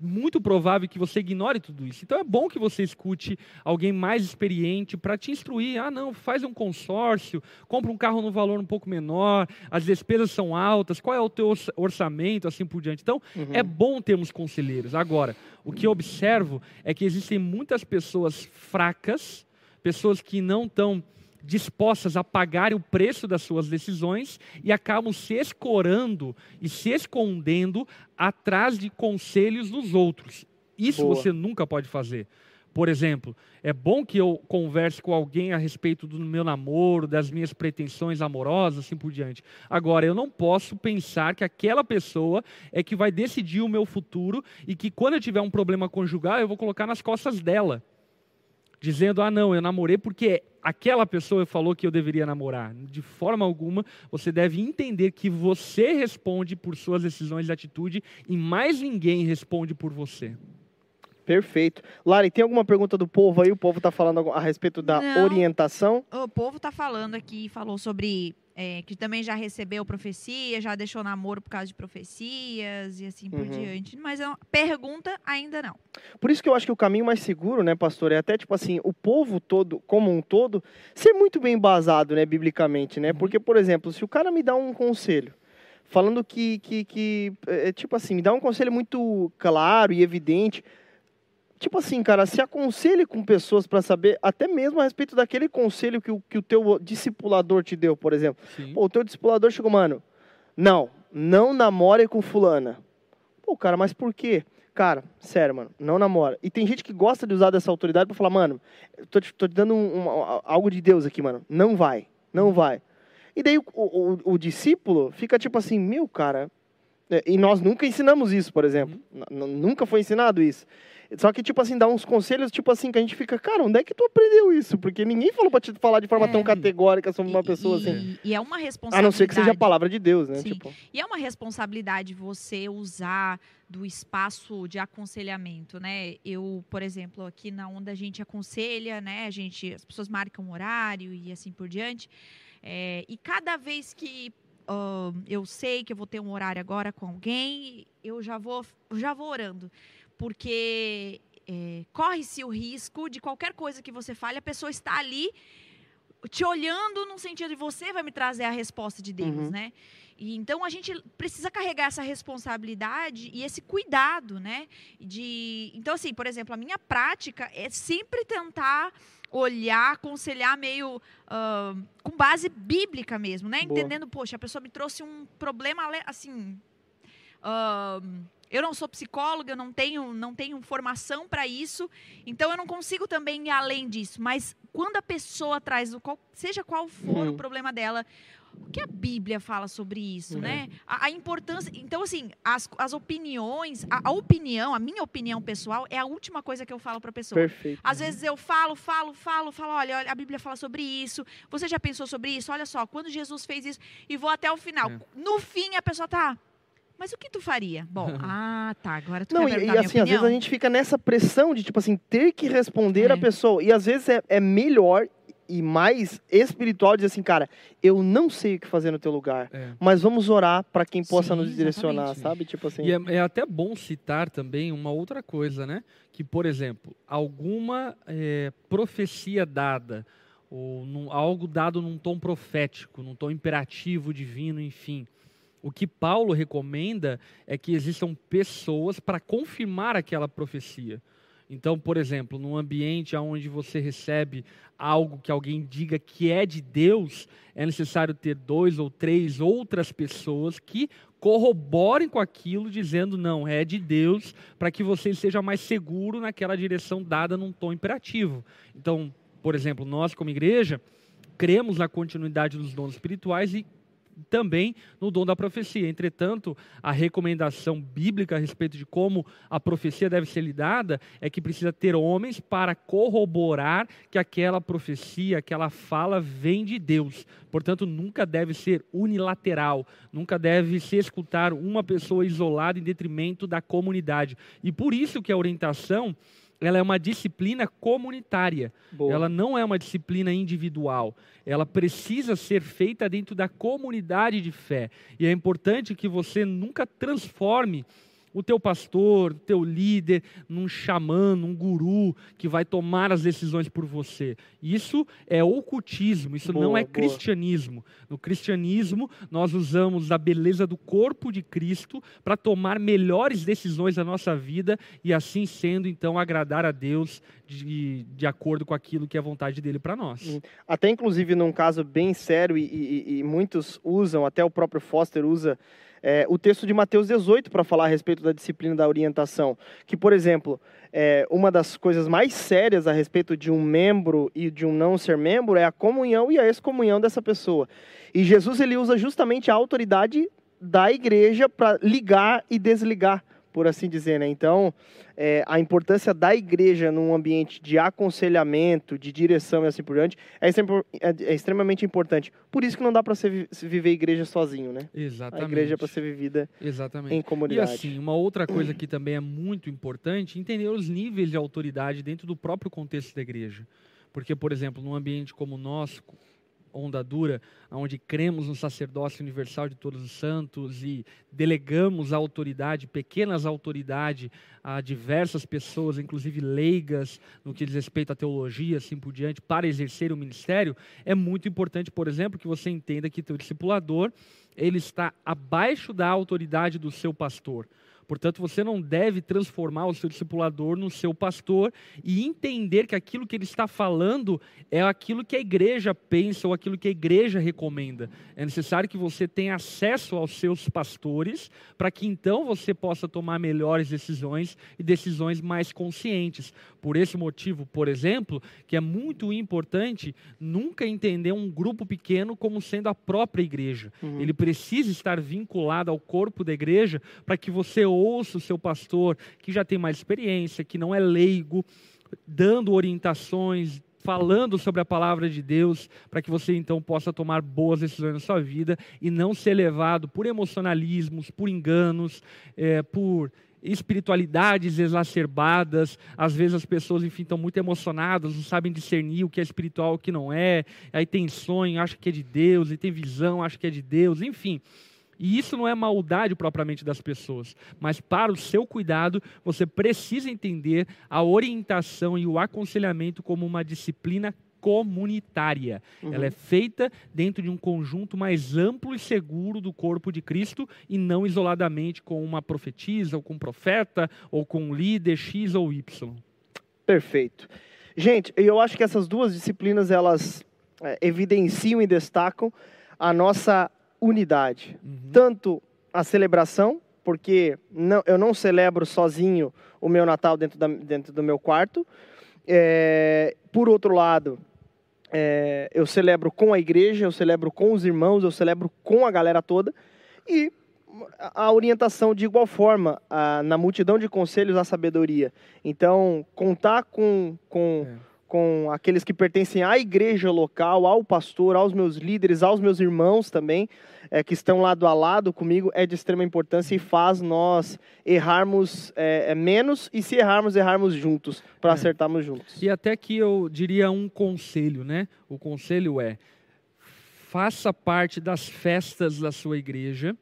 muito provável que você ignore tudo isso. Então é bom que você escute alguém mais experiente para te instruir. Ah, não, faz um consórcio, compra um carro no valor um pouco menor, as despesas são altas, qual é o teu orçamento, assim por diante. Então Uhum. é bom termos conselheiros. Agora, o que eu observo é que existem muitas pessoas fracas, pessoas que não estão dispostas a pagarem o preço das suas decisões e acabam se escorando e se escondendo atrás de conselhos dos outros. Isso Boa. você nunca pode fazer. Por exemplo, é bom que eu converse com alguém a respeito do meu namoro, das minhas pretensões amorosas, assim por diante. Agora, eu não posso pensar que aquela pessoa é que vai decidir o meu futuro e que quando eu tiver um problema conjugal, eu vou colocar nas costas dela dizendo: ah, não, eu namorei porque aquela pessoa falou que eu deveria namorar. De forma alguma, você deve entender que você responde por suas decisões de atitude e mais ninguém responde por você. Perfeito. Lari, tem alguma pergunta do povo aí? O povo está falando a respeito da Não. orientação. O povo tá falando aqui, falou sobre é, que também já recebeu profecia, já deixou namoro por causa de profecias e assim por Uhum. diante. Mas é uma pergunta ainda não. Por isso que eu acho que o caminho mais seguro, né, pastor, é até tipo assim, o povo todo, como um todo, ser muito bem embasado, né, biblicamente, né? Porque, por exemplo, se o cara me dá um conselho, falando que, que, que é, tipo assim, me dá um conselho muito claro e evidente, tipo assim, cara, se aconselhe com pessoas para saber, até mesmo a respeito daquele conselho que o, que o teu discipulador te deu, por exemplo. Pô, o teu discipulador chegou, mano, não, não namore com fulana. Pô, cara, mas por quê? Cara, sério, mano, não namora. E tem gente que gosta de usar dessa autoridade pra falar, mano, tô te, tô te dando um- um- algo de Deus aqui, mano. Não vai, não vai. E daí o, o- o discípulo fica tipo assim, meu, cara. É, E nós nunca ensinamos isso, por exemplo. N- Nunca foi ensinado isso. Só que, tipo assim, dá uns conselhos, tipo assim, que a gente fica, cara, onde é que tu aprendeu isso? Porque ninguém falou pra te falar de forma É. tão categórica sobre uma E- pessoa e, assim. E é uma A responsabilidade. não ser que seja a palavra de Deus, né? Sim. Tipo, E é uma responsabilidade você usar do espaço de aconselhamento, né? Eu, por exemplo, aqui na onda a gente aconselha, né? A gente, as pessoas marcam horário e assim por diante. É, e cada vez que ah, eu sei que eu vou ter um horário agora com alguém, eu já vou, já vou orando, porque é, corre-se o risco de qualquer coisa que você fale, a pessoa está ali te olhando no sentido de você vai me trazer a resposta de Deus, Uhum. né? E então a gente precisa carregar essa responsabilidade e esse cuidado, né? De então assim, por exemplo, a minha prática é sempre tentar olhar, aconselhar meio ah, com base bíblica mesmo, né? Boa. Entendendo, poxa, a pessoa me trouxe um problema assim. ah, eu não sou psicóloga, eu não tenho, não tenho formação para isso, então eu não consigo também ir além disso. Mas quando a pessoa traz, o qual- seja qual for Hum. o problema dela, o que a Bíblia fala sobre isso, É. né? A, a importância. Então, assim, as, as opiniões, a, a opinião, a minha opinião pessoal é a última coisa que eu falo para a pessoa. perfeito. Às vezes eu falo, falo, falo, falo, olha, olha, a Bíblia fala sobre isso. Você já pensou sobre isso? Olha só, quando Jesus fez isso, e vou até o final. É. No fim, a pessoa tá. Mas o que tu faria? Bom, ah, tá. Agora tu Não, quer e, e assim, às vezes a gente fica nessa pressão de, tipo assim, ter que responder É. a pessoa. E às vezes é, é melhor e mais espiritual dizer assim, cara, eu não sei o que fazer no teu lugar. É. Mas vamos orar para quem possa Sim, nos direcionar, exatamente. sabe? Tipo assim. E é, é até bom citar também uma outra coisa, né? Que, por exemplo, alguma eh, profecia dada, ou num- algo dado num tom profético, num tom imperativo, divino, enfim. O que Paulo recomenda é que existam pessoas para confirmar aquela profecia. Então, por exemplo, num ambiente onde você recebe algo que alguém diga que é de Deus, é necessário ter dois ou três outras pessoas que corroborem com aquilo, dizendo não, é de Deus, para que você seja mais seguro naquela direção dada num tom imperativo. Então, por exemplo, nós como igreja cremos na continuidade dos dons espirituais e também no dom da profecia. Entretanto, a recomendação bíblica a respeito de como a profecia deve ser lidada é que precisa ter homens para corroborar que aquela profecia, aquela fala vem de Deus. Portanto, nunca deve ser unilateral, nunca deve se escutar uma pessoa isolada em detrimento da comunidade. E por isso que a orientação ela é uma disciplina comunitária. Boa. Ela não é uma disciplina individual. Ela precisa ser feita dentro da comunidade de fé. E é importante que você nunca transforme o teu pastor, o teu líder, num xamã, num guru que vai tomar as decisões por você. Isso é ocultismo, isso boa, não é boa. cristianismo. No cristianismo, nós usamos a beleza do corpo de Cristo para tomar melhores decisões da nossa vida e assim sendo, então, agradar a Deus de, de acordo com aquilo que é a vontade dele para nós. Até inclusive num caso bem sério e, e, e muitos usam, até o próprio Foster usa é, o texto de Mateus 18 para falar a respeito da disciplina da orientação. Que, por exemplo, é, uma das coisas mais sérias a respeito de um membro e de um não ser membro é a comunhão e a excomunhão dessa pessoa. E Jesus ele usa justamente a autoridade da igreja para ligar e desligar por assim dizer, né? Então, é, a importância da igreja num ambiente de aconselhamento, de direção e assim por diante, é, é, é extremamente importante. Por isso que não dá para se viver igreja sozinho, né? Exatamente. A igreja é para ser vivida Exatamente. em comunidade. E assim, uma outra coisa que também é muito importante, entender os níveis de autoridade dentro do próprio contexto da igreja. Porque, por exemplo, num ambiente como o nosso, onda dura, onde cremos no sacerdócio universal de todos os santos e delegamos a autoridade, pequenas autoridade, a diversas pessoas, inclusive leigas, no que diz respeito à teologia, assim por diante, para exercer o ministério, é muito importante, por exemplo, que você entenda que o discipulador ele está abaixo da autoridade do seu pastor. Portanto, você não deve transformar o seu discipulador no seu pastor e entender que aquilo que ele está falando é aquilo que a igreja pensa ou aquilo que a igreja recomenda. É necessário que você tenha acesso aos seus pastores para que então você possa tomar melhores decisões e decisões mais conscientes. Por esse motivo, por exemplo, que é muito importante nunca entender um grupo pequeno como sendo a própria igreja. Uhum. Ele precisa estar vinculado ao corpo da igreja para que você ouça o seu pastor, que já tem mais experiência, que não é leigo, dando orientações, falando sobre a palavra de Deus, para que você então possa tomar boas decisões na sua vida e não ser levado por emocionalismos, por enganos, é, por espiritualidades exacerbadas. Às vezes as pessoas, enfim, estão muito emocionadas, não sabem discernir o que é espiritual e o que não é. Aí tem sonho, acha que é de Deus, e tem visão, acha que é de Deus, enfim. E isso não é maldade propriamente das pessoas, mas para o seu cuidado, você precisa entender a orientação e o aconselhamento como uma disciplina comunitária. Uhum. Ela é feita dentro de um conjunto mais amplo e seguro do corpo de Cristo e não isoladamente com uma profetisa, ou com um profeta, ou com um líder X ou Y. Perfeito. Gente, eu acho que essas duas disciplinas elas é, evidenciam e destacam a nossa unidade. Uhum. Tanto a celebração, porque não, eu não celebro sozinho o meu Natal dentro, da, dentro do meu quarto. É, por outro lado, é, eu celebro com a igreja, eu celebro com os irmãos, eu celebro com a galera toda. E a orientação de igual forma, a, na multidão de conselhos, a sabedoria. Então, contar com, com é com aqueles que pertencem à igreja local, ao pastor, aos meus líderes, aos meus irmãos também, é, que estão lado a lado comigo, é de extrema importância e faz nós errarmos é, é menos e se errarmos, errarmos juntos, para é. acertarmos juntos. E até que eu diria um conselho, né? O conselho é: faça parte das festas da sua igreja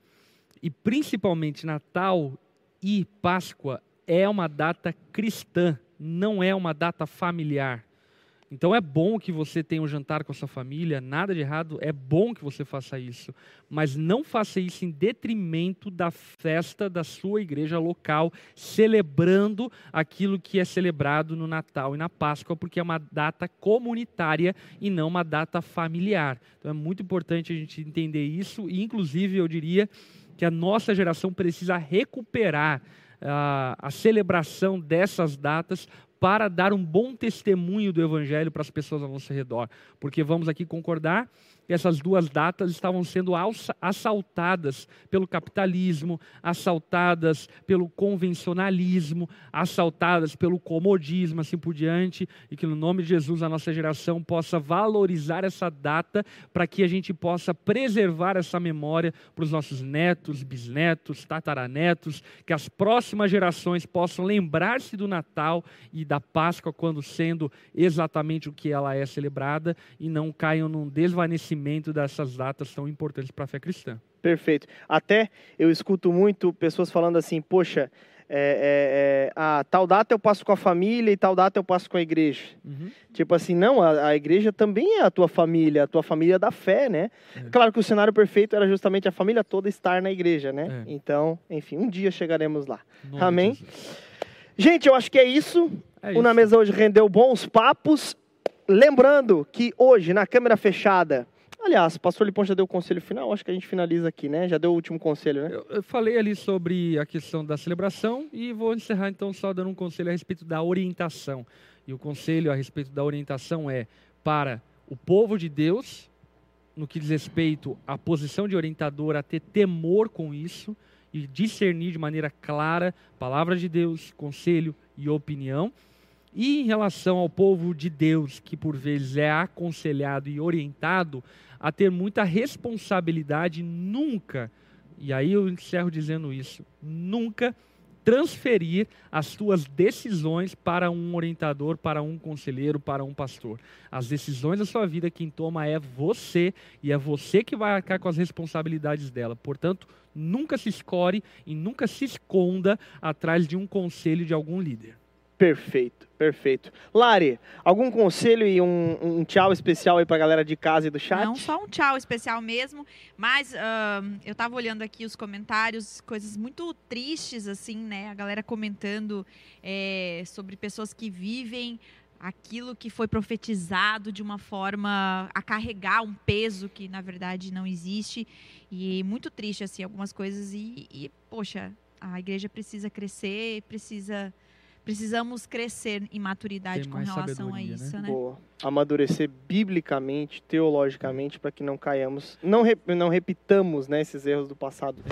e principalmente Natal e Páscoa é uma data cristã, não é uma data familiar. Então é bom que você tenha um jantar com a sua família, nada de errado, é bom que você faça isso, mas não faça isso em detrimento da festa da sua igreja local, celebrando aquilo que é celebrado no Natal e na Páscoa, porque é uma data comunitária e não uma data familiar. Então é muito importante a gente entender isso e, inclusive, eu diria que a nossa geração precisa recuperar a, a celebração dessas datas para dar um bom testemunho do Evangelho para as pessoas ao nosso redor. Porque vamos aqui concordar essas duas datas estavam sendo assaltadas pelo capitalismo, assaltadas pelo convencionalismo, assaltadas pelo comodismo, assim por diante, e que no nome de Jesus a nossa geração possa valorizar essa data para que a gente possa preservar essa memória para os nossos netos, bisnetos, tataranetos, que as próximas gerações possam lembrar-se do Natal e da Páscoa quando sendo exatamente o que ela é celebrada e não caiam num desvanecimento dessas datas tão importantes para a fé cristã. Perfeito. Até eu escuto muito pessoas falando assim, poxa, é, é, é, a tal data eu passo com a família e tal data eu passo com a igreja. Uhum. Tipo assim, não, a, a, igreja também é a tua família, a tua família da fé, né? É. Claro que o cenário perfeito era justamente a família toda estar na igreja, né? É. Então, enfim, um dia chegaremos lá. Nome Amém? Gente, eu acho que é isso. É o Na Mesa hoje rendeu bons papos. Lembrando que hoje, na câmera fechada, Aliás, pastor Lipão já deu o conselho final, acho que a gente finaliza aqui, né? Já deu o último conselho, né? Eu, eu, falei ali sobre a questão da celebração e vou encerrar então só dando um conselho a respeito da orientação. E o conselho a respeito da orientação é para o povo de Deus, no que diz respeito à posição de orientador, a ter temor com isso e discernir de maneira clara palavra de Deus, conselho e opinião. E em relação ao povo de Deus, que por vezes é aconselhado e orientado, a ter muita responsabilidade, nunca, e aí eu encerro dizendo isso, nunca transferir as suas decisões para um orientador, para um conselheiro, para um pastor. As decisões da sua vida quem toma é você e é você que vai arcar com as responsabilidades dela. Portanto, nunca se escore e nunca se esconda atrás de um conselho de algum líder. Perfeito, perfeito. Lari, algum conselho e um, um tchau especial aí pra galera de casa e do chat? Não só um tchau especial mesmo, mas uh, eu tava olhando aqui os comentários, coisas muito tristes, assim, né? A galera comentando é, sobre pessoas que vivem aquilo que foi profetizado de uma forma a carregar um peso que na verdade não existe e muito triste assim algumas coisas e, e poxa a igreja precisa crescer precisa precisamos crescer em maturidade com relação a né? isso, né? né? Boa. Amadurecer biblicamente, teologicamente, para que não caiamos, não, rep, não repitamos né, esses erros do passado.